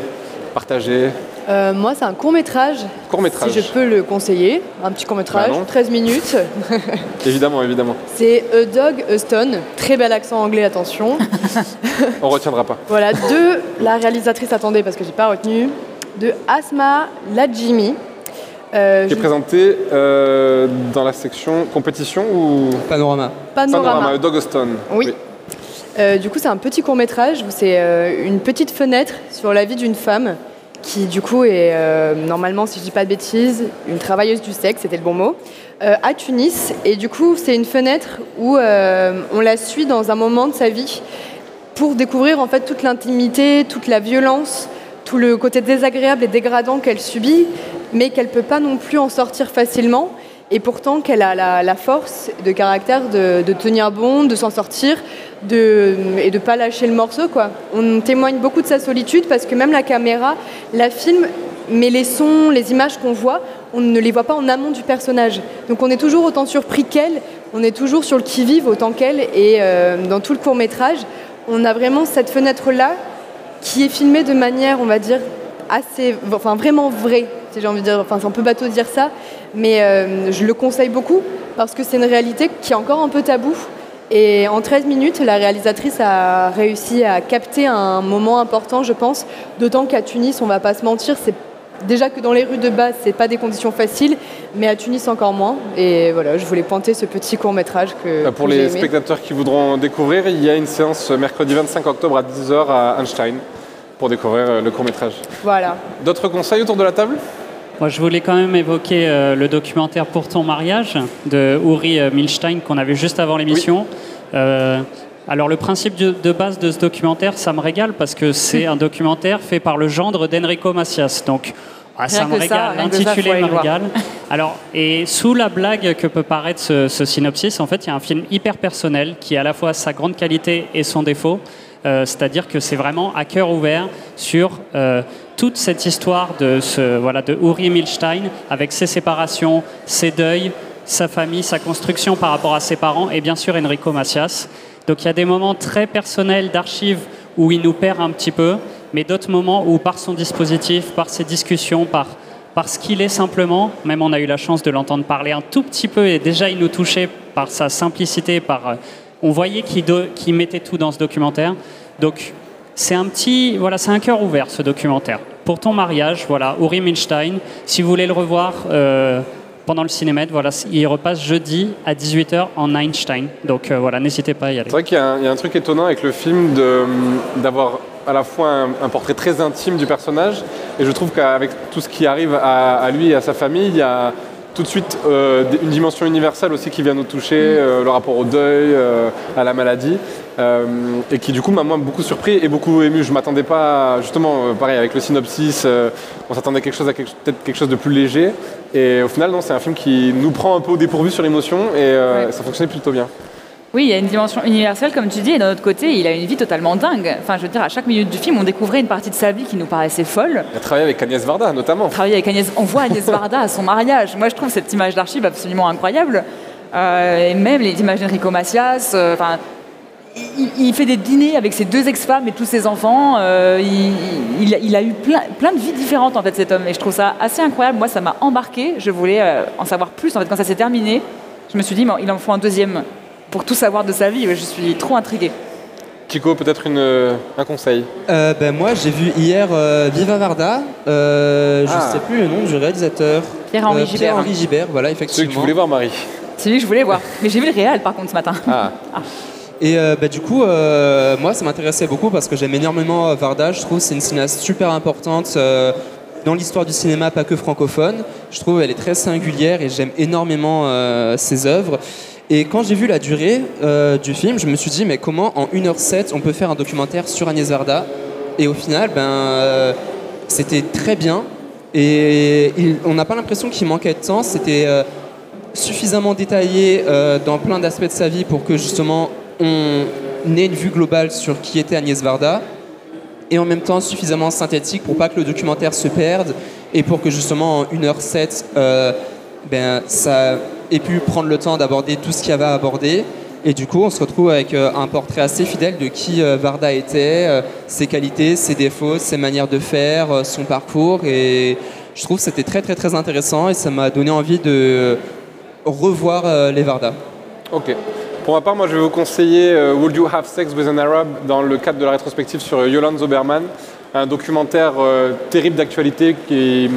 partager. Euh, moi, c'est un court métrage, Court métrage. si je peux le conseiller. Un petit court métrage, Bah non. 13 minutes. Évidemment, évidemment. C'est A Dog, A Stone. Très bel accent anglais, attention. On retiendra pas. voilà, de la réalisatrice, attendez parce que j'ai pas retenu, de Asma Lajimi. Euh, Qui est présenté euh, dans la section compétition ou Panorama. Panorama. Panorama, Dogoston. Oui. Euh, du coup, c'est un petit court métrage où c'est euh, une petite fenêtre sur la vie d'une femme qui, du coup, est euh, normalement, si je dis pas de bêtises, une travailleuse du sexe, c'était le bon mot, à Tunis. Et du coup, c'est une fenêtre où on la suit dans un moment de sa vie pour découvrir en fait toute l'intimité, toute la violence, tout le côté désagréable et dégradant qu'elle subit, mais qu'elle peut pas non plus en sortir facilement. Et pourtant qu'elle a la, force de caractère de tenir bon, de s'en sortir et de pas lâcher le morceau. Quoi. On témoigne beaucoup de sa solitude parce que même la caméra la filme, mais les sons, les images qu'on voit, on ne les voit pas en amont du personnage. Donc on est toujours autant surpris qu'elle, on est toujours sur le qui-vive autant qu'elle. Et euh, dans tout le court métrage, on a vraiment cette fenêtre-là qui est filmé de manière, on va dire, assez, enfin vraiment vraie, j'ai envie de dire, enfin c'est un peu bateau de dire ça, mais euh, je le conseille beaucoup parce que c'est une réalité qui est encore un peu tabou. Et en 13 minutes, la réalisatrice a réussi à capter un moment important, je pense. D'autant qu'à Tunis, on va pas se mentir, c'est déjà que dans les rues de base, c'est pas des conditions faciles, mais à Tunis encore moins. Et voilà, je voulais pointer ce petit court métrage que. Bah, Pour que les aimé. spectateurs qui voudront découvrir, il y a une séance mercredi 25 octobre à 10h à Einstein pour découvrir euh, le court métrage. Voilà. D'autres conseils autour de la table? Moi, je voulais quand même évoquer euh, le documentaire Pour ton mariage de Uri euh, Milstein qu'on a vu juste avant l'émission. Alors, le principe de, base de ce documentaire, ça me régale parce que c'est un documentaire fait par le gendre d'Enrico Macias. Donc, ah, ça me régale. L'intitulé me régale. Alors, et sous la blague que peut paraître ce, ce synopsis, en fait, il y a un film hyper personnel qui a à la fois sa grande qualité et son défaut. Euh, C'est-à-dire que c'est vraiment à cœur ouvert sur euh, toute cette histoire de, ce, voilà, de Uri Milstein avec ses séparations, ses deuils, sa famille, sa construction par rapport à ses parents et bien sûr Enrico Macias. Donc il y a des moments très personnels d'archives où il nous perd un petit peu, mais d'autres moments où par son dispositif, par ses discussions, par, par ce qu'il est simplement, même on a eu la chance de l'entendre parler un tout petit peu et déjà il nous touchait par sa simplicité, par, euh, on voyait qu'il mettait tout dans ce documentaire. Donc c'est un petit, voilà, c'est un cœur ouvert ce documentaire. Pour ton mariage, voilà, Uri Milstein. Si vous voulez le revoir euh, pendant le cinéma, voilà, il repasse jeudi à 18h en Einstein. Donc euh, voilà, n'hésitez pas à y aller. C'est vrai qu'il y, a un- truc étonnant avec le film d'avoir à la fois un, un portrait très intime du personnage, et je trouve qu'avec tout ce qui arrive à, à lui et à sa famille, il y a tout de suite euh, une dimension universelle aussi qui vient nous toucher, euh, le rapport au deuil, euh, à la maladie, et qui du coup m'a moi beaucoup surpris et beaucoup ému. Je m'attendais pas, à- justement, pareil avec le synopsis, on s'attendait à quelque chose à quelque- peut-être quelque chose de plus léger, et au final non, c'est un film qui nous prend un peu au dépourvu sur l'émotion, et Ouais. ça fonctionnait plutôt bien. Oui, il y a une dimension universelle, comme tu dis, et d'un autre côté, il a une vie totalement dingue. Enfin, je veux dire, à chaque minute du film, on découvrait une partie de sa vie qui nous paraissait folle. Il a travaillé avec Agnès Varda notamment. Travailler avec Agnès, on voit Agnès Varda à son mariage. Moi, je trouve cette image d'archive absolument incroyable. Euh, et même les images d'Enrico Macias. euh, Enfin, il, il fait des dîners avec ses deux ex-femmes et tous ses enfants. euh, il, il a- il a eu plein, plein de vies différentes, en fait, cet homme. Et je trouve ça assez incroyable. Moi, ça m'a embarqué. Je voulais en savoir plus. En fait, quand ça s'est terminé, je me suis dit, mais il en faut un deuxième pour tout savoir de sa vie. Je suis trop intriguée. Chico, peut-être euh, un conseil. Euh, ben moi, j'ai vu hier euh, Viva Varda. Euh, je Ah. sais plus le nom du réalisateur. Pierre-Henri Euh, Gibert. Pierre-Henri Gibert, voilà, Celui que effectivement. tu voulais voir, Marie. C'est lui que je voulais voir. Mais j'ai vu le réel, par contre, ce matin. Ah, Et euh, bah, du coup, euh, moi, ça m'intéressait beaucoup parce que j'aime énormément Varda. Je trouve que c'est une cinéaste super importante euh, dans l'histoire du cinéma, pas que francophone. Je trouve qu'elle est très singulière et j'aime énormément euh, ses œuvres. Et quand j'ai vu la durée euh, du film, je me suis dit, mais comment en 1h07 on peut faire un documentaire sur Agnès Varda? Et au final, ben, euh, c'était très bien. Et on n'a pas l'impression qu'il manquait de temps. C'était euh, suffisamment détaillé dans plein d'aspects de sa vie pour que justement on ait une vue globale sur qui était Agnès Varda et en même temps suffisamment synthétique pour pas que le documentaire se perde et pour que justement en 1h07 euh, ben, ça ait pu prendre le temps d'aborder tout ce qu'il y avait à aborder et du coup on se retrouve avec euh, un portrait assez fidèle de qui euh, Varda était, euh, ses qualités, ses défauts, ses manières de faire, son parcours et je trouve que c'était très très très intéressant et ça m'a donné envie de revoir les Varda. ok. Pour ma part, moi, je vais vous conseiller Would You Have Sex with an Arab dans le cadre de la rétrospective sur Yolande Zoberman, un documentaire terrible d'actualité qui,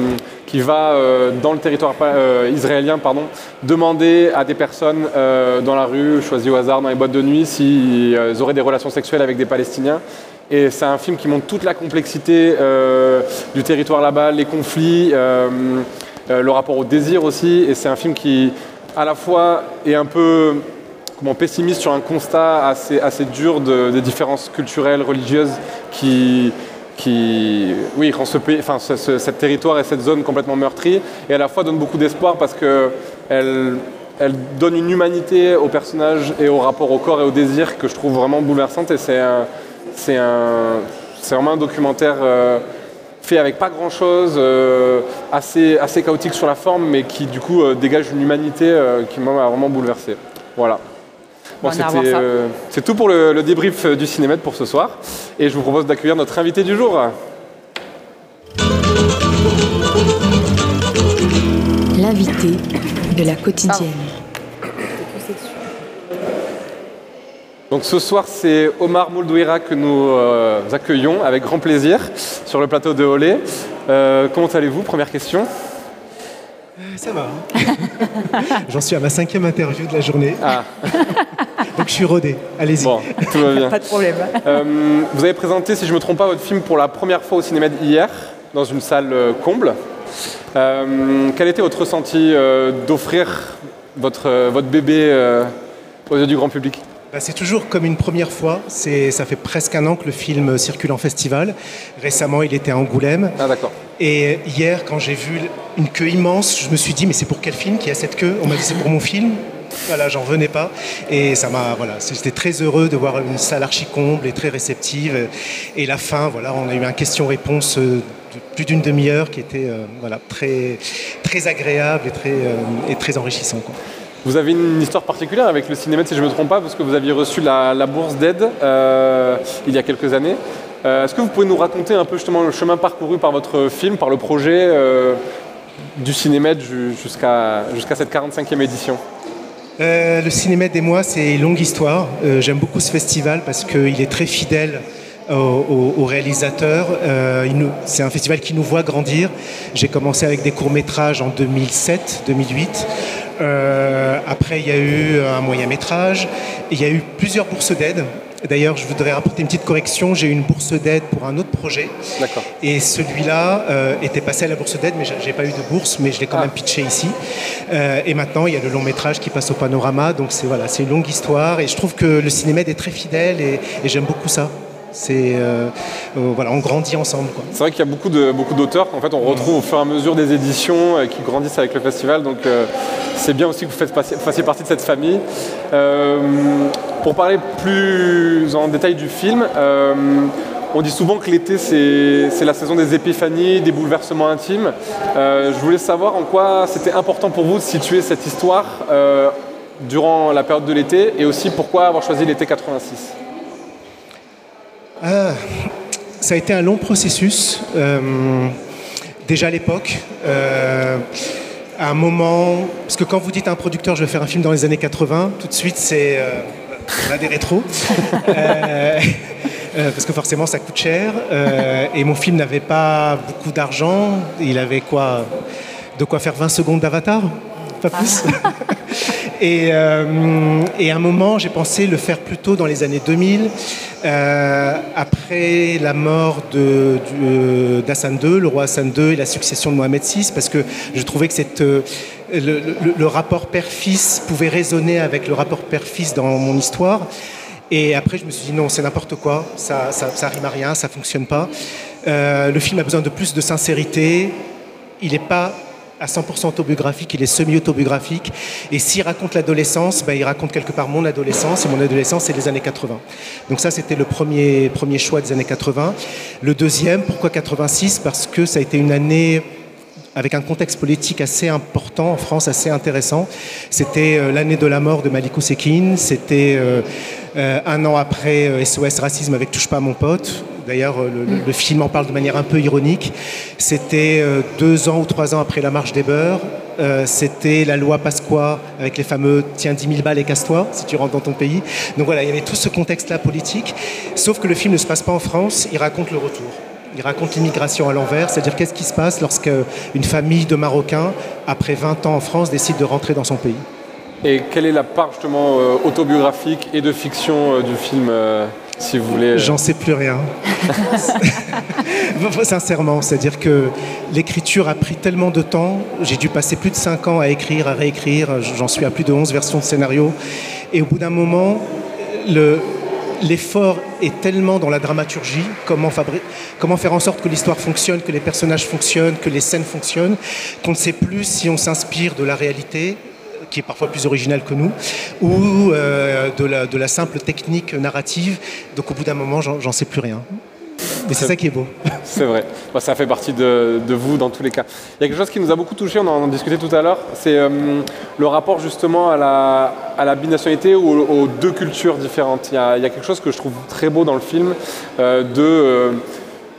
qui va euh, dans le territoire euh, israélien pardon, demander à des personnes euh, dans la rue, choisies au hasard dans les boîtes de nuit, s'ils auraient des relations sexuelles avec des Palestiniens. Et c'est un film qui montre toute la complexité du territoire là-bas, les conflits, le rapport au désir aussi. Et c'est un film qui, à la fois, est un peu comment, pessimiste sur un constat assez, assez dur de- des différences culturelles, religieuses qui, qui oui, rend ce pays, enfin, ce, ce- cette territoire et cette zone complètement meurtrie, et à la fois donne beaucoup d'espoir parce que elle, donne une humanité au personnage et au rapport au corps et au désir que je trouve vraiment bouleversante. Et c'est c'est un, c'est vraiment un documentaire euh, fait avec pas grand chose, assez, assez chaotique sur la forme, mais qui du coup euh, dégage une humanité euh, qui m'a vraiment bouleversé. Voilà. Bon, c'était, euh, c'est tout pour le, le débrief euh, du cinéma pour ce soir. Et je vous propose d'accueillir notre invité du jour. L'invité de la quotidienne. Donc ce soir, c'est Omar Mouldouira que nous euh, accueillons avec grand plaisir sur le plateau de Olé. Euh, comment allez-vous? Première question. Ça va. hein. J'en suis à ma cinquième interview de la journée, Ah, donc je suis rodé. Allez-y. bon, tout va bien. Pas de problème. Euh, vous avez présenté, si je ne me trompe pas, votre film pour la première fois au cinéma hier, dans une salle euh, comble. Euh, quel était votre ressenti euh, d'offrir votre, euh, votre bébé euh, aux yeux du grand public? Bah, c'est toujours comme une première fois. C'est, ça fait presque un an que le film circule en festival. Récemment, il était à Angoulême. Ah d'accord. Et hier, quand j'ai vu une queue immense, je me suis dit, mais c'est pour quel film qui a cette queue? On m'a dit, c'est pour mon film. Voilà, j'en venais pas. Et ça m'a, voilà, j'étais très heureux de voir une salle archi comble et très réceptive. Et la fin, voilà, on a eu un question-réponse euh, de plus d'une demi-heure qui était, euh, voilà, très, très agréable et très, euh, et très enrichissant. Vous avez une histoire particulière avec le cinéma, si je ne me trompe pas, parce que vous aviez reçu la, la bourse d'aide euh, il y a quelques années. Euh, Est-ce que vous pouvez nous raconter un peu justement le chemin parcouru par votre film, par le projet euh, du cinéma ju- jusqu'à cette 45e édition? Euh, le cinéma des mois, c'est une longue histoire. J'aime beaucoup ce festival parce qu'il est très fidèle aux, réalisateurs. C'est un festival qui nous voit grandir. J'ai commencé avec des courts-métrages en 2007-2008. Euh, après, il y a eu un moyen-métrage. Il y a eu plusieurs bourses d'aide. D'ailleurs, je voudrais rapporter une petite correction. J'ai eu une bourse d'aide pour un autre projet. D'accord. Et celui-là euh, était passé à la bourse d'aide, mais j'ai- pas eu de bourse, mais je l'ai quand Ah. même pitché ici. Euh, et maintenant, il y a le long métrage qui passe au panorama, donc c'est voilà, c'est une longue histoire. Et je trouve que le cinéma est très fidèle et, et j'aime beaucoup ça. C'est euh, euh, voilà, on grandit ensemble. C'est vrai qu'il y a beaucoup de beaucoup d'auteurs qu'en fait on retrouve au fur et à mesure des éditions euh, qui grandissent avec le festival. Donc c'est bien aussi que vous faites passer- fassiez partie de cette famille. Pour parler plus en détail du film, euh, on dit souvent que l'été c'est la saison des épiphanies, des bouleversements intimes. Euh, je voulais savoir en quoi c'était important pour vous de situer cette histoire euh, durant la période de l'été et aussi pourquoi avoir choisi l'été 86. Ah, ça a été un long processus. déjà à l'époque, à un moment, parce que quand vous dites à un producteur, je vais faire un film dans les années 80, tout de suite c'est on a des rétros. Euh, euh, parce que forcément ça coûte cher. euh, et mon film n'avait pas beaucoup d'argent. Il avait quoi? De quoi faire 20 secondes d'avatar? Pas plus. Et, euh, et à un moment, j'ai pensé le faire plutôt dans les années 2000, euh, après la mort euh, d'Hassan II, le roi Hassan II et la succession de Mohamed VI, parce que je trouvais que cette, le, rapport père-fils pouvait résonner avec le rapport père-fils dans mon histoire. Et après, je me suis dit non, c'est n'importe quoi, ça, ça, rime à rien, ça fonctionne pas. Le film a besoin de plus de sincérité. Il n'est pas à 100% autobiographique, il est semi-autobiographique. Et s'il raconte l'adolescence, ben, il raconte quelque part mon adolescence. Et mon adolescence, c'est les années 80. Donc ça, c'était le premier, premier choix des années 80. Le deuxième, pourquoi 86 Parce que ça a été une année avec un contexte politique assez important en France, assez intéressant. C'était euh, l'année de la mort de Malikou Sekine, c'était euh, euh, un an après SOS Racisme avec Touche pas mon pote. D'ailleurs, euh, le, film en parle de manière un peu ironique. C'était euh, deux ans ou trois ans après la marche des beurs. Euh, c'était la loi Pasqua avec les fameux tiens 10 000 balles et casse-toi si tu rentres dans ton pays. Donc voilà, il y avait tout ce contexte-là politique. Sauf que le film ne se passe pas en France, il raconte le retour. Il raconte l'immigration à l'envers, c'est-à-dire qu'est-ce qui se passe lorsque une famille de Marocains, après 20 ans en France, décide de rentrer dans son pays? Et quelle est la part justement autobiographique et de fiction du film, si vous voulez euh, J'en sais plus rien. Sincèrement, c'est-à-dire que l'écriture a pris tellement de temps. J'ai dû passer plus de 5 ans à écrire, à réécrire. J'en suis à plus de 11 versions de scénario. Et au bout d'un moment, le- l'effort est tellement dans la dramaturgie, comment, fabri- comment faire en sorte que l'histoire fonctionne, que les personnages fonctionnent, que les scènes fonctionnent, qu'on ne sait plus si on s'inspire de la réalité qui est parfois plus originale que nous, ou euh, de, la, de la simple technique narrative. Donc au bout d'un moment, j'en sais plus rien. Mais c'est ça qui est beau. C'est vrai. Bah, ça fait partie de, de vous dans tous les cas. Il y a quelque chose qui nous a beaucoup touché, on en discutait tout à l'heure, c'est euh, le rapport justement à la, à la binationalité ou aux deux cultures différentes. Il y, a, il y a quelque chose que je trouve très beau dans le film, euh, de euh,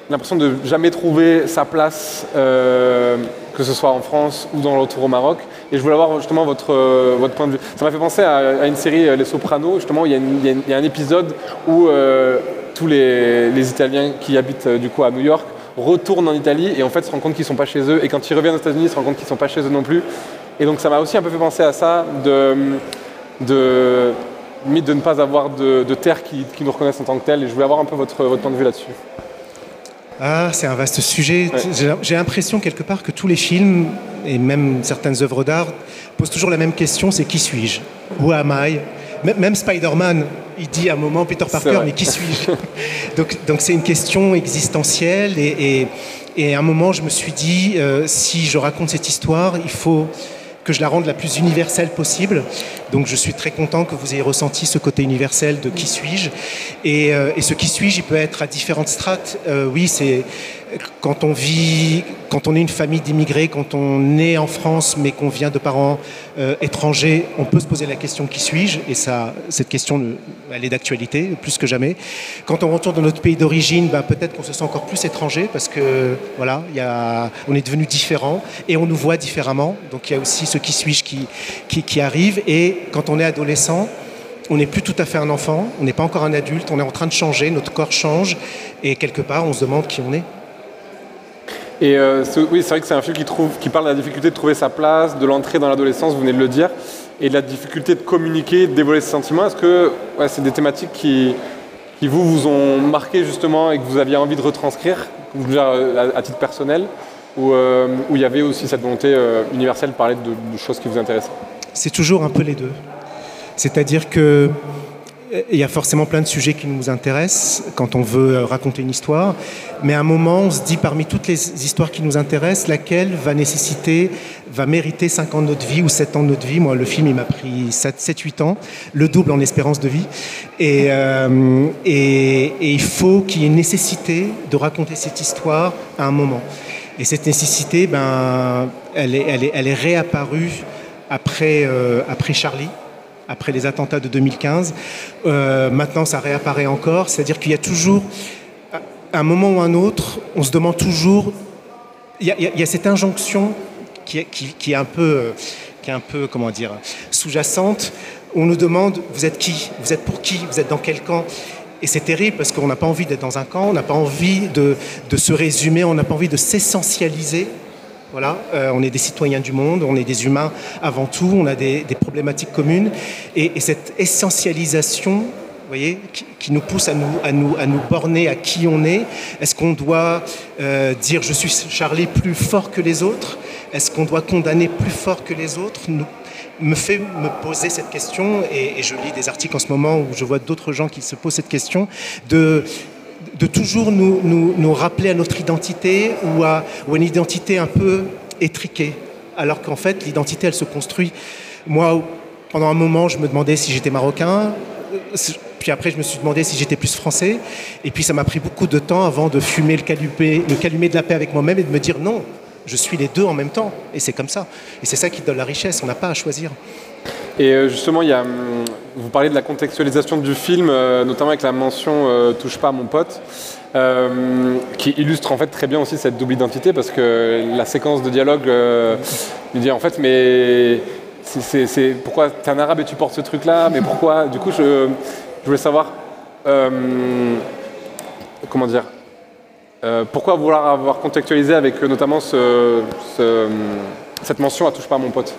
l'impression de jamais trouver sa place, euh, que ce soit en France ou dans le retour au Maroc. Et je voulais avoir justement votre, euh, votre point de vue. Ça m'a fait penser à, une série euh, Les Sopranos, justement, où il y a, un épisode où euh, tous les, Italiens qui habitent du coup à New York retournent en Italie et en fait se rendent compte qu'ils sont pas chez eux. Et quand ils reviennent aux États-Unis, ils se rendent compte qu'ils sont pas chez eux non plus. Et donc ça m'a aussi un peu fait penser à ça, de, de, de ne pas avoir de, de terre qui, nous reconnaissent en tant que tel. Et je voulais avoir un peu votre, votre point de vue là-dessus. Ah, c'est un vaste sujet. Ouais. J'ai- l'impression quelque part que tous les films et même certaines œuvres d'art posent toujours la même question, c'est qui suis-je? Où am I? Même, Spider-Man, il dit à un moment Peter Parker, mais qui suis-je? Donc donc c'est une question existentielle et, et, et à un moment je me suis dit, euh, si je raconte cette histoire, il faut que je la rende la plus universelle possible. Donc je suis très content que vous ayez ressenti ce côté universel de qui suis-je. Et, euh, ce qui suis-je, il peut être à différentes strates. Euh, oui, c'est quand on vit, quand on est une famille d'immigrés, quand on est en France mais qu'on vient de parents euh, étrangers, on peut se poser la question qui suis-je Et ça, cette question, elle est d'actualité plus que jamais. Quand on retourne dans notre pays d'origine, ben, peut-être qu'on se sent encore plus étranger parce que voilà, on est devenu différent et on nous voit différemment. Donc il y a aussi ce qui suis-je qui, qui, qui arrive. Et quand on est adolescent, on n'est plus tout à fait un enfant, on n'est pas encore un adulte, on est en train de changer, notre corps change et quelque part on se demande qui on est. Et euh, oui, c'est vrai que c'est un film qui, trouve, qui parle de la difficulté de trouver sa place, de l'entrée dans l'adolescence, vous venez de le dire, et de la difficulté de communiquer, de dévoiler ses sentiments. Est-ce que c'est des thématiques qui, vous, vous ont marqué justement et que vous aviez envie de retranscrire, euh, à, titre personnel, ou euh, où il y avait aussi cette volonté euh, universelle de parler de, de choses qui vous intéressaient? C'est toujours un peu les deux. C'est-à-dire que euh, il y a forcément plein de sujets qui nous intéressent quand on veut euh, raconter une histoire, mais à un moment, on se dit parmi toutes les histoires qui nous intéressent, laquelle va nécessiter, va mériter 5 ans de notre vie ou 7 ans de notre vie? Moi, le film, il m'a pris 7-8 ans, le double en espérance de vie. Et, euh, et, il faut qu'il y ait une nécessité de raconter cette histoire à un moment. Et cette nécessité, ben, elle est réapparue après, euh, après Charlie après les attentats de 2015. Euh, maintenant, ça réapparaît encore. C'est-à-dire qu'il y a toujours, à un moment ou un autre, on se demande toujours. Il y a, cette injonction qui est, un peu, euh, qui est un peu, comment dire, sous-jacente. On nous demande, vous êtes qui? Vous êtes pour qui? Vous êtes dans quel camp? Et c'est terrible parce qu'on n'a pas envie d'être dans un camp, on n'a pas envie de se résumer, on n'a pas envie de s'essentialiser. Voilà, euh, on est des citoyens du monde, on est des humains avant tout, on a des, problématiques communes. Et, et cette essentialisation, vous voyez, qui, nous pousse à nous, borner à qui on est, est-ce qu'on doit euh, dire je suis Charlie plus fort que les autres? Est-ce qu'on doit condamner plus fort que les autres? Me fait me poser cette question, et, et je lis des articles en ce moment où je vois d'autres gens qui se posent cette question, de, de toujours nous, nous, nous rappeler à notre identité ou à, ou une identité un peu étriquée. Alors qu'en fait, l'identité, elle se construit. Moi, pendant un moment, je me demandais si j'étais marocain. euh, Puis après, je me suis demandé si j'étais plus français. Et puis, ça m'a pris beaucoup de temps avant de fumer le calumet, le calumet de la paix avec moi-même et de me dire non, je suis les deux en même temps. Et c'est comme ça. Et c'est ça qui donne la richesse. On n'a pas à choisir. Et euh, justement, il y a, hum, vous parlez de la contextualisation du film, euh, notamment avec la mention euh, Touche pas à mon pote, qui illustre en fait très bien aussi cette double identité, parce que la séquence de dialogue euh, dit en fait, mais c'est- pourquoi t'es un arabe et tu portes ce truc-là, mais pourquoi? Du coup, je, voulais savoir, comment dire, pourquoi vouloir avoir contextualisé avec notamment ce- ce, cette mention à Touche pas à mon pote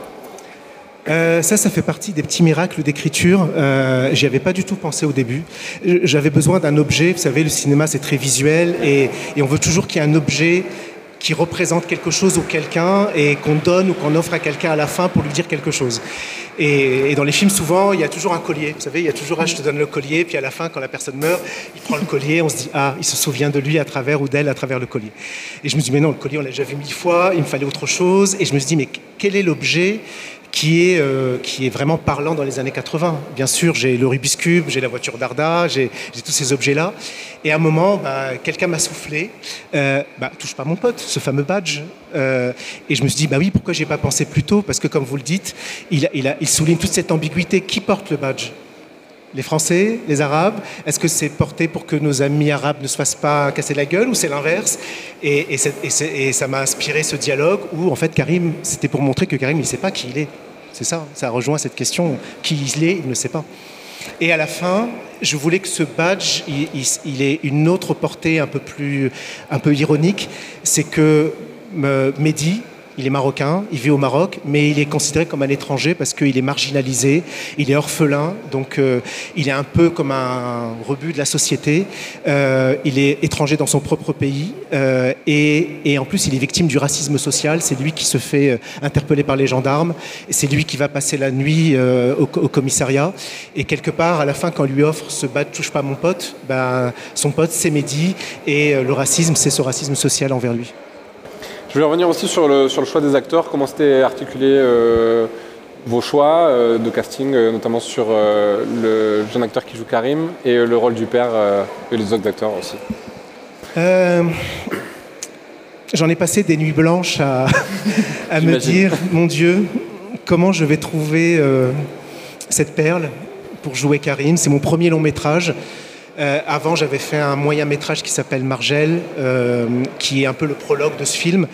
Euh, ça, ça fait partie des petits miracles d'écriture. Euh, J'y avais pas du tout pensé au début. J'avais besoin d'un objet. Vous savez, le cinéma, c'est très visuel et, on veut toujours qu'il y ait un objet qui représente quelque chose ou quelqu'un et qu'on donne ou qu'on offre à quelqu'un à la fin pour lui dire quelque chose. Et, et dans les films, souvent, il y a toujours un collier. Vous savez, il y a toujours ah, je te donne le collier, puis à la fin, quand la personne meurt, il prend le collier, on se dit ah, il se souvient de lui à travers ou d'elle à travers le collier. Et je me dis mais non, le collier, on l'a déjà vu mille fois, il me fallait autre chose. Et je me suis dit mais quel est l'objet qui est, euh, qui est vraiment parlant dans les années 80. Bien sûr, j'ai le Rubik's Cube, j'ai la voiture d'Arda, j'ai tous ces objets-là. Et à un moment, bah, quelqu'un m'a soufflé, euh, bah, touche pas mon pote, ce fameux badge. Euh, et je me suis dit, bah oui, pourquoi j'ai pas pensé plus tôt? Parce que comme vous le dites, il, souligne toute cette ambiguïté. Qui porte le badge? Les Français, les Arabes? Est-ce que c'est porté pour que nos amis arabes ne se fassent pas casser la gueule ou c'est l'inverse? Et, et ça m'a inspiré ce dialogue où en fait Karim, c'était pour montrer que Karim il ne sait pas qui il est. C'est ça, ça rejoint cette question. Qui il est, il ne sait pas. Et à la fin, je voulais que ce badge, il, il- il ait une autre portée un peu plus, un peu ironique. C'est que euh, Mehdi, il est marocain, il vit au Maroc, mais il est considéré comme un étranger parce qu'il est marginalisé, il est orphelin, donc euh, il est un peu comme un rebut de la société. Euh, il est étranger dans son propre pays euh, et, en plus il est victime du racisme social. C'est lui qui se fait interpeller par les gendarmes, c'est lui qui va passer la nuit au, commissariat. Et quelque part, à la fin, quand on lui offre ce badge touche pas mon pote, ben, son pote c'est Mehdi et le racisme c'est ce racisme social envers lui. Je voulais revenir aussi sur le, sur le choix des acteurs. Comment c'était articulé euh, vos choix euh, de casting, euh, notamment sur le jeune acteur qui joue Karim et le rôle du père et les autres acteurs aussi J'en ai passé des nuits blanches à, à me dire, mon Dieu, comment je vais trouver cette perle pour jouer Karim. C'est mon premier long métrage. Euh, avant, j'avais fait un moyen métrage qui s'appelle Margelle, euh, qui est un peu le prologue de ce film.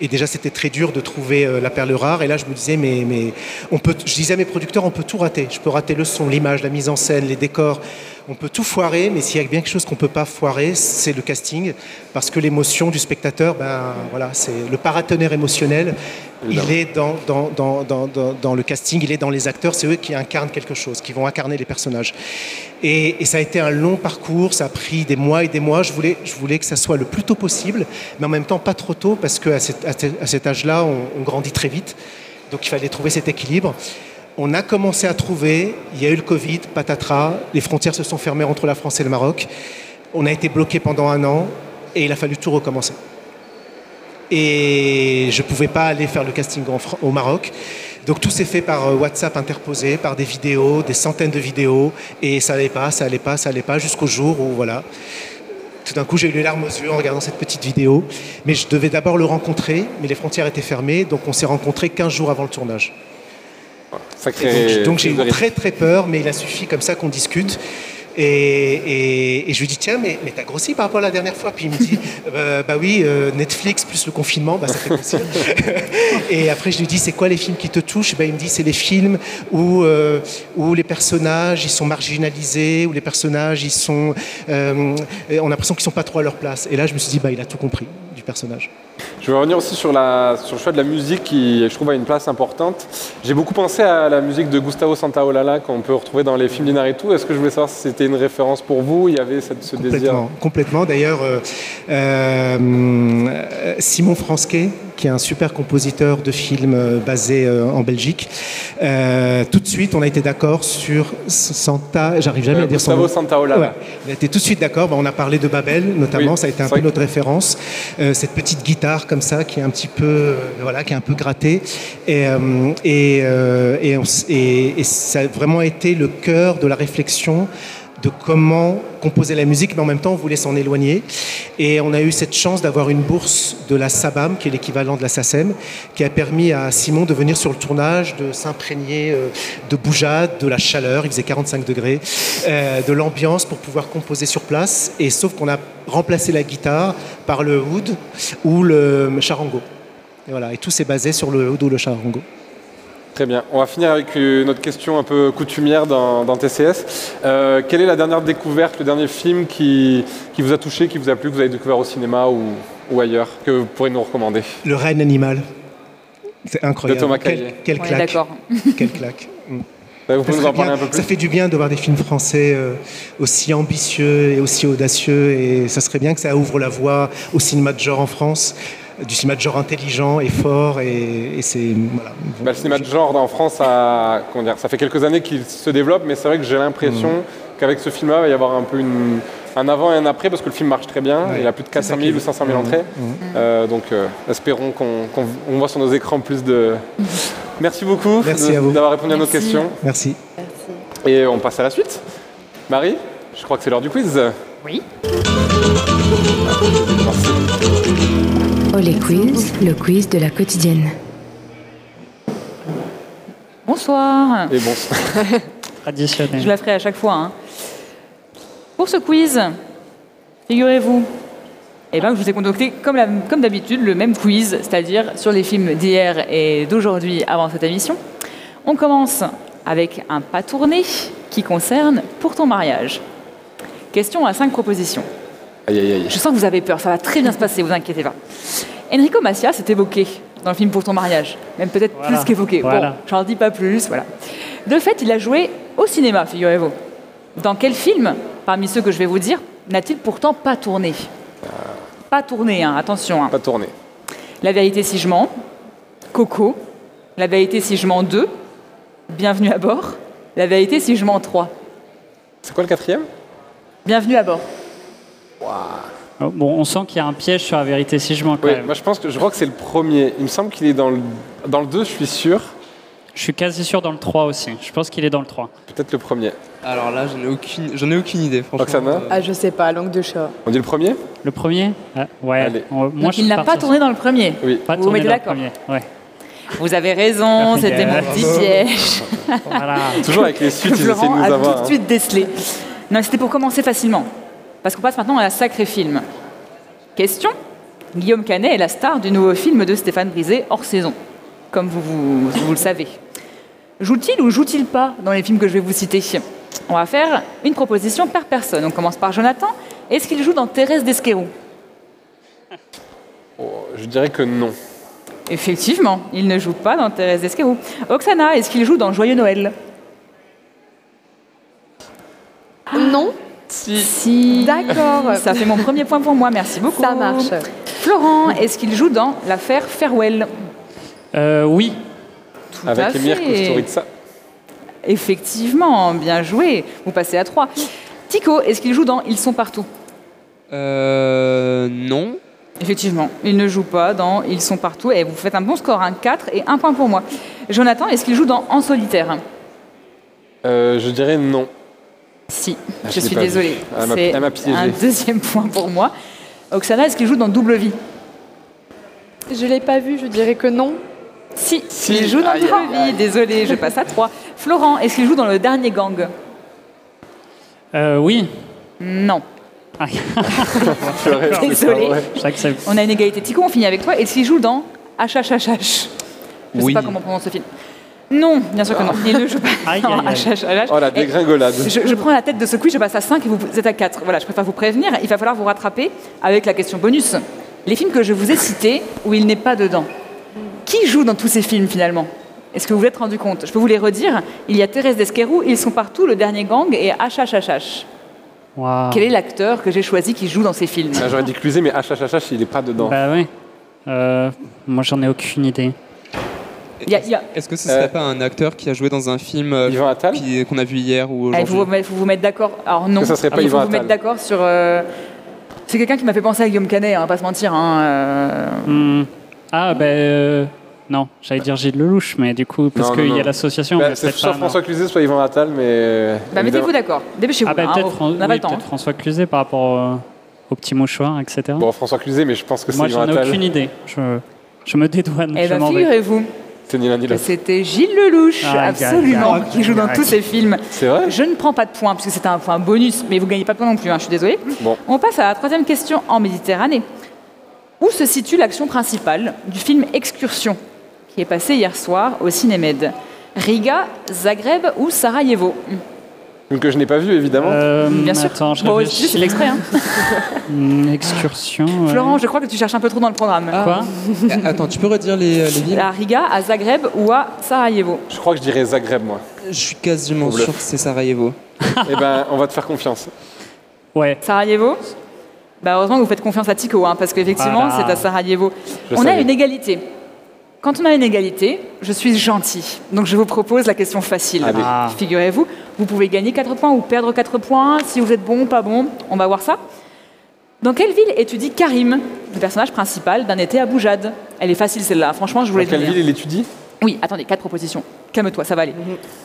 Et déjà, c'était très dur de trouver euh, la perle rare. Et là, je me disais, mais, on peut, je disais à mes producteurs, on peut tout rater. Je peux rater le son, l'image, la mise en scène, les décors. On peut tout foirer, mais s'il y a bien quelque chose qu'on peut pas foirer, c'est le casting, parce que l'émotion du spectateur, ben voilà, c'est le paratonnerre émotionnel. Il est dans, le casting, il est dans les acteurs, c'est eux qui incarnent quelque chose, qui vont incarner les personnages. Et, ça a été un long parcours, ça a pris des mois et des mois. Je voulais, que ça soit le plus tôt possible, mais en même temps pas trop tôt, parce qu'à cet- à cet âge-là, on, on grandit très vite. Donc il fallait trouver cet équilibre. On a commencé à trouver, il y a eu le Covid, patatras, les frontières se sont fermées entre la France et le Maroc. On a été bloqué pendant un an et il a fallu tout recommencer. Et je ne pouvais pas aller faire le casting au Maroc. Donc tout s'est fait par euh, WhatsApp interposé, par des vidéos, des centaines de vidéos. Et ça allait pas, ça allait pas, ça allait pas, jusqu'au jour où voilà. Tout d'un coup, j'ai eu les larmes aux yeux en regardant cette petite vidéo. Mais je devais d'abord le rencontrer, mais les frontières étaient fermées, donc on s'est rencontrés 15 jours avant le tournage. Sacré donc, donc j'ai eu très très peur, mais il a suffi comme ça qu'on discute. Et, et- et je lui dis tiens mais, mais t'as grossi par rapport à la dernière fois. Puis il me dit Euh, bah oui euh, Netflix plus le confinement bah ça fait grossir et après je lui dis c'est quoi les films qui te touchent? Bah, il me dit c'est les films où euh, où les personnages ils sont marginalisés où les personnages ils sont euh, on a l'impression qu'ils sont pas trop à leur place. Et là je me suis dit bah il a tout compris du personnage Je veux revenir aussi sur, la, sur le choix de la musique qui, je trouve, a une place importante. J'ai beaucoup pensé à la musique de Gustavo Santaolalla qu'on peut retrouver dans les films d'Inarritu. Est-ce que je voulais savoir si c'était une référence pour vous? Il y avait cette- ce désir Complètement, complètement. D'ailleurs, euh, euh, Simon Fransquet, qui est un super compositeur de films euh, basé euh, en Belgique, euh, tout de suite, on a été d'accord sur Santa. J'arrive jamais à dire son Gustavo nom. Santaolalla. Ouais. On a été tout de suite d'accord. Bah, on a parlé de Babel, notamment. Oui, ça a été un peu notre référence. Cette petite guitare comme ça, qui est un petit peu, voilà, qui est un peu grattée. Et, et, et, on s- et- et ça a vraiment été le cœur de la réflexion de comment composer la musique, mais en même temps, on voulait s'en éloigner. Et on a eu cette chance d'avoir une bourse de la SABAM, qui est l'équivalent de la SACEM, qui a permis à Simon de venir sur le tournage, de s'imprégner euh, de bougeade, de la chaleur, il faisait 45 degrés, euh, de l'ambiance pour pouvoir composer sur place. Et sauf qu'on a remplacé la guitare par le oud ou le charango. Et voilà, et tout s'est basé sur le oud ou le charango. Très bien. On va finir avec une autre question un peu coutumière dans, dans TCS. Euh, quelle est la dernière découverte, le dernier film qui, qui vous a touché, qui vous a plu, que vous avez découvert au cinéma ou, ou ailleurs, que vous pourrez nous recommander? Le règne animal. C'est incroyable. De Thomas Quel- quelle claque. d'accord. Quelle claque. Mm. Vous Ça, pouvez nous en parler bien- un peu plus ça fait du bien de voir des films français euh, aussi ambitieux et aussi audacieux. Et ça serait bien que ça ouvre la voie au cinéma de genre en France, du cinéma de genre intelligent et fort. Et, et c'est voilà. Bah, le cinéma de genre en France, a, comment dire, ça fait quelques années qu'il se développe, mais c'est vrai que j'ai l'impression Mm. qu'avec ce film-là, il va y avoir un peu une- un avant et un après, parce que le film marche très bien. Ouais. Il a plus de C'est ça 400 qui 000 est- ou 500 000 Mm. entrées. Mm. Euh, donc euh, espérons qu'on qu'on- on voit sur nos écrans plus de, Merci beaucoup Merci de- à vous. d'avoir répondu à nos Merci. questions. Merci. Et on passe à la suite. Marie, je crois que c'est l'heure du quiz. Oui. Olé Quiz, le quiz de la quotidienne. Bonsoir. Et bon, Traditionnel. Je la ferai à chaque fois. hein. Pour ce quiz, figurez-vous, eh ben, je vous ai concocté, comme, la- comme d'habitude, le même quiz, c'est-à-dire sur les films d'hier et d'aujourd'hui avant cette émission. On commence avec un pas tourné qui concerne Pour ton mariage. Question à cinq propositions. Aïe aïe aïe. Je sens que vous avez peur, ça va très bien se passer, vous inquiétez pas. Enrico Macias est évoqué dans le film Pour ton mariage, même peut-être Voilà, plus qu'évoqué. voilà. Bon, j'en dis pas plus, voilà. De fait, il a joué au cinéma, figurez-vous. Dans quel film, parmi ceux que je vais vous dire, n'a-t-il pourtant pas tourné? Pas tourné, hein, attention. hein. Pas tourné. La vérité si je mens, Coco, La vérité si je mens 2, Bienvenue à bord, La vérité si je mens 3. C'est quoi le quatrième? Bienvenue à bord. Oh, Bon, on sent qu'il y a un piège sur la vérité si je mens quand Oui, même. moi je pense que je crois que c'est le premier. Il me semble qu'il est dans le dans le 2, je suis sûr. Je suis quasi sûr dans le 3 aussi. Je pense qu'il est dans le 3. Peut-être le premier. Alors là, j'en ai aucune, j'en ai aucune idée, franchement. Roxana Euh, Ah, je sais pas, langue de chat. On dit le premier Le premier Ah, Ouais. Allez. On- moi, Donc je il n'a pas sur- tourné dans le premier. Oui. Pas Vous vous tourné mettez dans le d'accord premier. Ouais. Vous avez raison, Ah, c'était mon petit piège. Voilà. Toujours avec les suites, ils essaient de Florent nous a tout de hein. suite décelé. Non, c'était pour commencer facilement. Parce qu'on passe maintenant à la sacré film. Question Guillaume Canet est la star du nouveau film de Stéphane Brisé, hors saison, comme vous, vous, vous le savez. Joue-t-il ou joue-t-il pas dans les films que je vais vous citer? On va faire une proposition par personne. On commence par Jonathan. Est-ce qu'il joue dans Thérèse d'Esquerou? Oh, je dirais que non. Effectivement, il ne joue pas dans Thérèse d'Esquerou. Oksana, est-ce qu'il joue dans Joyeux Noël? Non Si. D'accord. Ça fait mon premier point pour moi, merci beaucoup. Ça marche. Florent, est-ce qu'il joue dans l'affaire Farewell? Euh, oui. Tout à Avec Emir. Kusturica. Effectivement, bien joué. Vous passez à 3. Tico, est-ce qu'il joue dans Ils sont partout? Euh. Non. Effectivement, il ne joue pas dans Ils sont partout. Et vous faites un bon score, un 4 et un point pour moi. Jonathan, est-ce qu'il joue dans En solitaire? Euh, je dirais non. Si, Ah, je suis désolée. C'est un deuxième point pour moi. Oksana, est-ce qu'il joue dans Double Vie? Je l'ai pas vu, je dirais que non. Si, Si. il joue dans Aïe, Double aïe, Vie. Désolée, je passe à 3. Florent, est-ce qu'il joue dans Le Dernier Gang? Euh, oui. Non. Ah, C'est vrai, c'est Désolée. On a une égalité. Tico, on finit avec toi. Est-ce qu'il joue dans HHHH Je ne Oui. sais pas comment on prononce ce film. Non, bien sûr que non. Il ne joue pas Aïe, aïe, aïe. HHHH. Oh la dégringolade. je, je prends la tête de ce quiz, je passe à 5 et vous êtes à 4. Voilà, je préfère vous prévenir. Il va falloir vous rattraper avec la question bonus. Les films que je vous ai cités où il n'est pas dedans. Qui joue dans tous ces films finalement? Est-ce que vous vous êtes rendu compte? Je peux vous les redire. Il y a Thérèse d'Esquerou, Ils sont partout, Le Dernier Gang et HHHH. Waouh. Quel est l'acteur que j'ai choisi qui joue dans ces films? Ah, J'aurais dit Cluzet, mais HHHH, il est pas dedans. Bah ouais. Euh, moi, j'en ai aucune idée. Il il Est-ce que ce serait Euh, pas un acteur qui a joué dans un film euh, qu'on a vu hier ou Allez, aujourd'hui faut vous vous mettre d'accord. Alors non, Que ça serait pas il faut vous mettre d'accord sur. euh, C'est quelqu'un qui m'a fait penser à Guillaume Canet, on va pas se mentir. hein, euh, Hmm. Ah, ben. euh, non, j'allais dire Gilles Lelouch, mais du coup, parce qu'il y a l'association. Bah, mais c'est soit pas. François Cluzet, soit Yvan Attal, mais. Bah, mettez-vous d'accord. Dépêchez-vous. Ah, ben hein, peut-être oui, François Cluzet par rapport euh, au petit mouchoir, etc. Bon, François Cluzet, mais je pense que c'est Moi, j'en ai aucune idée. Je, je me dédouane. Eh bien, figurez-vous C'était Gilles Lelouch, aïe, absolument, qui joue dans tous ces films. C'est vrai Je ne prends pas de points, parce que c'est un point bonus, mais vous gagnez pas de points non plus, hein, je suis désolée. Bon. On passe à la troisième question en Méditerranée. Où se situe l'action principale du film Excursion, qui est passé hier soir au Cinémed Riga, Zagreb ou Sarajevo? Que je n'ai pas vu, évidemment. Euh, Bien sûr. Attends, je Bon, réfléchis. fais l'exprès. hein. Une excursion. ouais. Florent, je crois que tu cherches un peu trop dans le programme. Quoi Eh, Attends, tu peux redire les, les villes À Riga, à Zagreb ou à Sarajevo Je crois que je dirais Zagreb, moi. Je suis quasiment sûr que c'est Sarajevo. eh ben, on va te faire confiance. Ouais. Sarajevo bah, Heureusement que vous faites confiance à Tico, hein, parce qu'effectivement, Voilà. c'est à Sarajevo. Je on a une égalité. Quand on a une égalité, je suis gentil. Donc je vous propose la question facile. Ah. Figurez-vous, vous pouvez gagner 4 points ou perdre 4 points. Si vous êtes bon, pas bon, on va voir ça. Dans quelle ville étudie Karim, le personnage principal d'un été à Boujade Elle est facile celle-là, franchement, je vous Dans quelle dit. ville il étudie? Oui, attendez, quatre propositions. Calme-toi, ça va aller.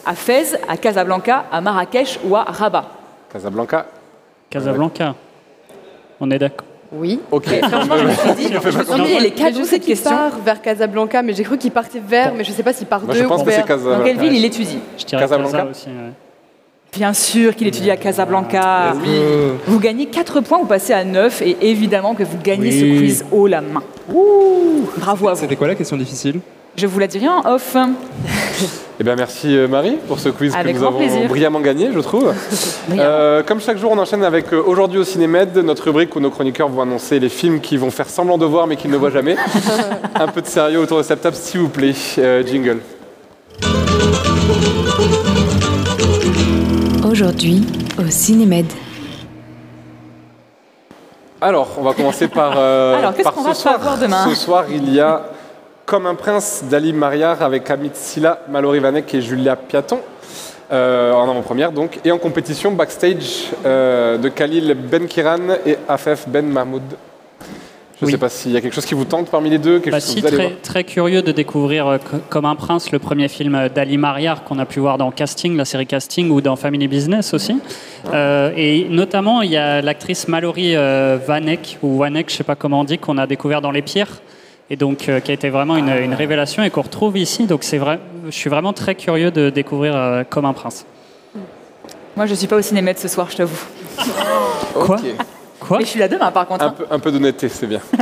À Fès, à Casablanca, à Marrakech ou à Rabat? Casablanca. Casablanca. On est d'accord. Oui. Ok. Franchement, je me suis dit, je me suis dit, cette qu'il question. part vers Casablanca, mais j'ai cru qu'il partait vers, mais je sais pas s'il part Moi, je pense ou que c'est vers. Casablanca. Dans quelle ville il étudie Je dirais Casablanca Casa aussi. ouais. Bien sûr qu'il étudie à Casablanca. Euh, Vous gagnez 4 points, vous passez à 9 et évidemment que vous gagnez ce Oui. quiz haut la main. Ouh, bravo à vous. C'était quoi la question difficile? Je vous la dirai en off. Eh bien, merci euh, Marie pour ce quiz Avec que nous avons plaisir. brillamment gagné, je trouve. Euh, comme chaque jour, on enchaîne avec euh, Aujourd'hui au Cinémed, notre rubrique où nos chroniqueurs vont annoncer les films qu'ils vont faire semblant de voir mais qu'ils ne voient jamais. Un peu de sérieux autour de cette table, s'il vous plaît. Euh, jingle. Aujourd'hui, au Cinémed. Alors, on va commencer par, euh, Alors, qu'est-ce qu'on va soir. voir demain? Ce soir, il y a Comme un prince d'Ali Mariar avec Amit Silla, Mallory Vanek et Julia Piaton. euh, en avant-première donc, et en compétition backstage euh, de Khalil Ben Kiran et Afef Ben Mahmoud. Je ne Oui. sais pas s'il y a quelque chose qui vous tente parmi les deux, quelque Bah, chose si, que vous très, très curieux de découvrir euh, Co- Comme un prince, le premier film d'Ali Mariar qu'on a pu voir dans Casting, la série Casting, ou dans Family Business aussi. Et notamment, il y a l'actrice Mallory Vanek, ou Vanek, je ne sais pas comment on dit, qu'on a découvert dans Les Pires, et donc euh, qui a été vraiment une, une révélation et qu'on retrouve ici. Donc c'est vrai, je suis vraiment très curieux de découvrir euh, Comme un prince. Moi, je suis pas au cinéma ce soir, je t'avoue. Quoi Ok. Quoi? Mais je suis là demain, par contre. Un hein. peu, un peu d'honnêteté, c'est bien.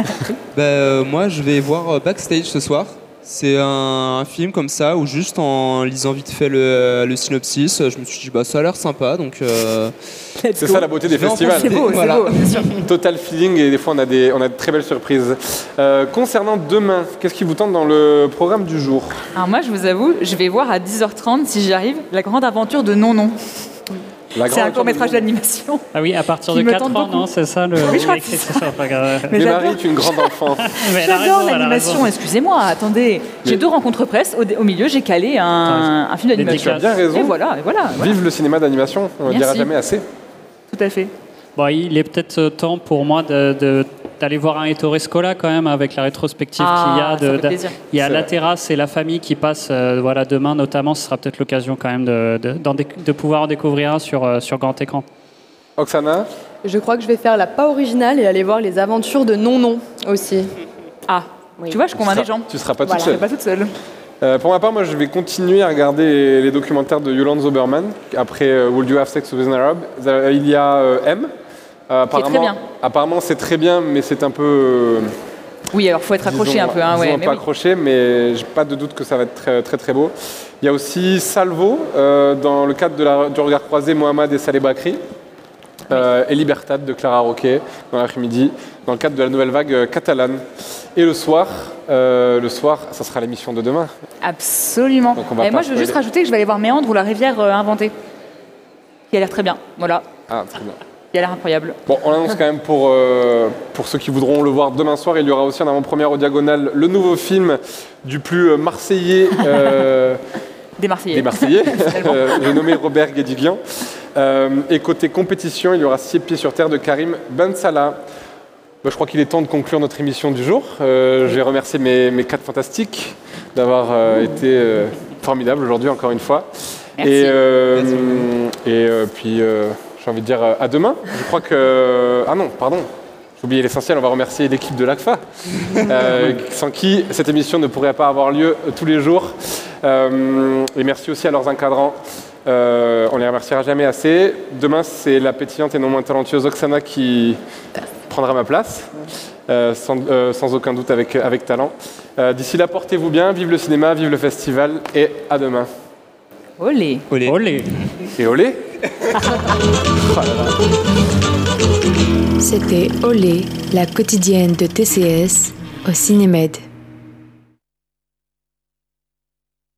Bah, euh, moi, je vais voir Backstage ce soir. C'est un, un film comme ça où juste en lisant vite fait le, le synopsis, je me suis dit bah ça a l'air sympa donc. euh, C'est go. ça la beauté des festivals. C'est beau, c'est Voilà. beau, bien sûr. Total feeling et des fois on a, des, on a de très belles surprises. Euh, concernant demain, qu'est-ce qui vous tente dans le programme du jour? Alors moi, je vous avoue, je vais voir à 10h30, si j'y arrive, La Grande Aventure de Non Non. C'est un court-métrage d'animation. Ah oui, à partir de me 4 tente ans, beaucoup. non C'est ça le. Oui, je crois que c'est ça. Mais. Marie est une grande enfant. J'adore l'animation, excusez-moi, attendez. J'ai deux rencontres presse, au, au milieu j'ai calé un, un film tu as d'animation. bien raison. Et voilà, et voilà, voilà. Vive le cinéma d'animation, on ne le dira jamais assez. tout à fait. Bon, il est peut-être euh, temps pour moi de- de- d'aller voir un Ettore Scola quand même avec la rétrospective Ah, qu'il y a. de- de- plaisir. il y a la terrasse et la famille qui passent euh, voilà, demain notamment. Ce sera peut-être l'occasion quand même de, pouvoir en découvrir un sur, euh, sur grand écran. Oksana, Je crois que je vais faire la pas originale et aller voir les aventures de Non Non aussi. Ah, tu vois, je convainc les gens. tu seras pas Voilà. toute Je seule. pas toute seule. Euh, pour ma part, moi, je vais continuer à regarder les, les documentaires de Yolande Zoberman. Après euh, Would You Have Sex with an Arab? Il y a euh, M. Euh. Apparemment, c'est très bien, mais c'est un peu. euh, Oui, alors faut être accroché disons, un peu. Hein, ouais, mais peu oui. accroché, mais j'ai pas de doute que ça va être très très, très beau. Il y a aussi Salvo, euh, dans le cadre de la- du regard croisé, Mohamed et Saleh Bakri. Euh, et Libertad de Clara Roquet dans l'après-midi, dans le cadre de la nouvelle vague catalane. Et le soir, euh, le soir, ça sera l'émission de demain. Absolument. Donc on va Et pas moi, je veux juste rajouter que je vais aller voir Méandre ou la rivière inventée. Qui a l'air très bien. Voilà, Ah, très bien. Qui a l'air incroyable. Bon, on annonce quand même pour, euh, pour ceux qui voudront le voir demain soir, il y aura aussi en avant-première au Diagonal le nouveau film du plus euh, marseillais euh, Des Marseillais. des Marseillais, j'ai nommé Robert Guédiguian. Euh, et côté compétition, il y aura Six pieds sur terre de Karim Ben Salah. Bah, je crois qu'il est temps de conclure notre émission du jour. Euh, je vais remercier mes, mes quatre fantastiques d'avoir euh, été euh, formidables aujourd'hui encore une fois. Merci. Et, euh, et euh, puis, euh, j'ai envie de dire euh, à demain. Je crois que... Ah non, pardon. J'ai oublié l'essentiel, on va remercier l'équipe de l'ACFA, euh, sans qui cette émission ne pourrait pas avoir lieu euh, tous les jours. Euh, et merci aussi à leurs encadrants. Euh, on les remerciera jamais assez. Demain, c'est la pétillante et non moins talentueuse Oksana qui prendra ma place, euh, sans, euh, sans aucun doute avec, avec talent. Euh, D'ici là, portez-vous bien, vive le cinéma, vive le festival et à demain. Olé. olé. Olé Et olé C'était Olé, la quotidienne de TCS au Cinémed.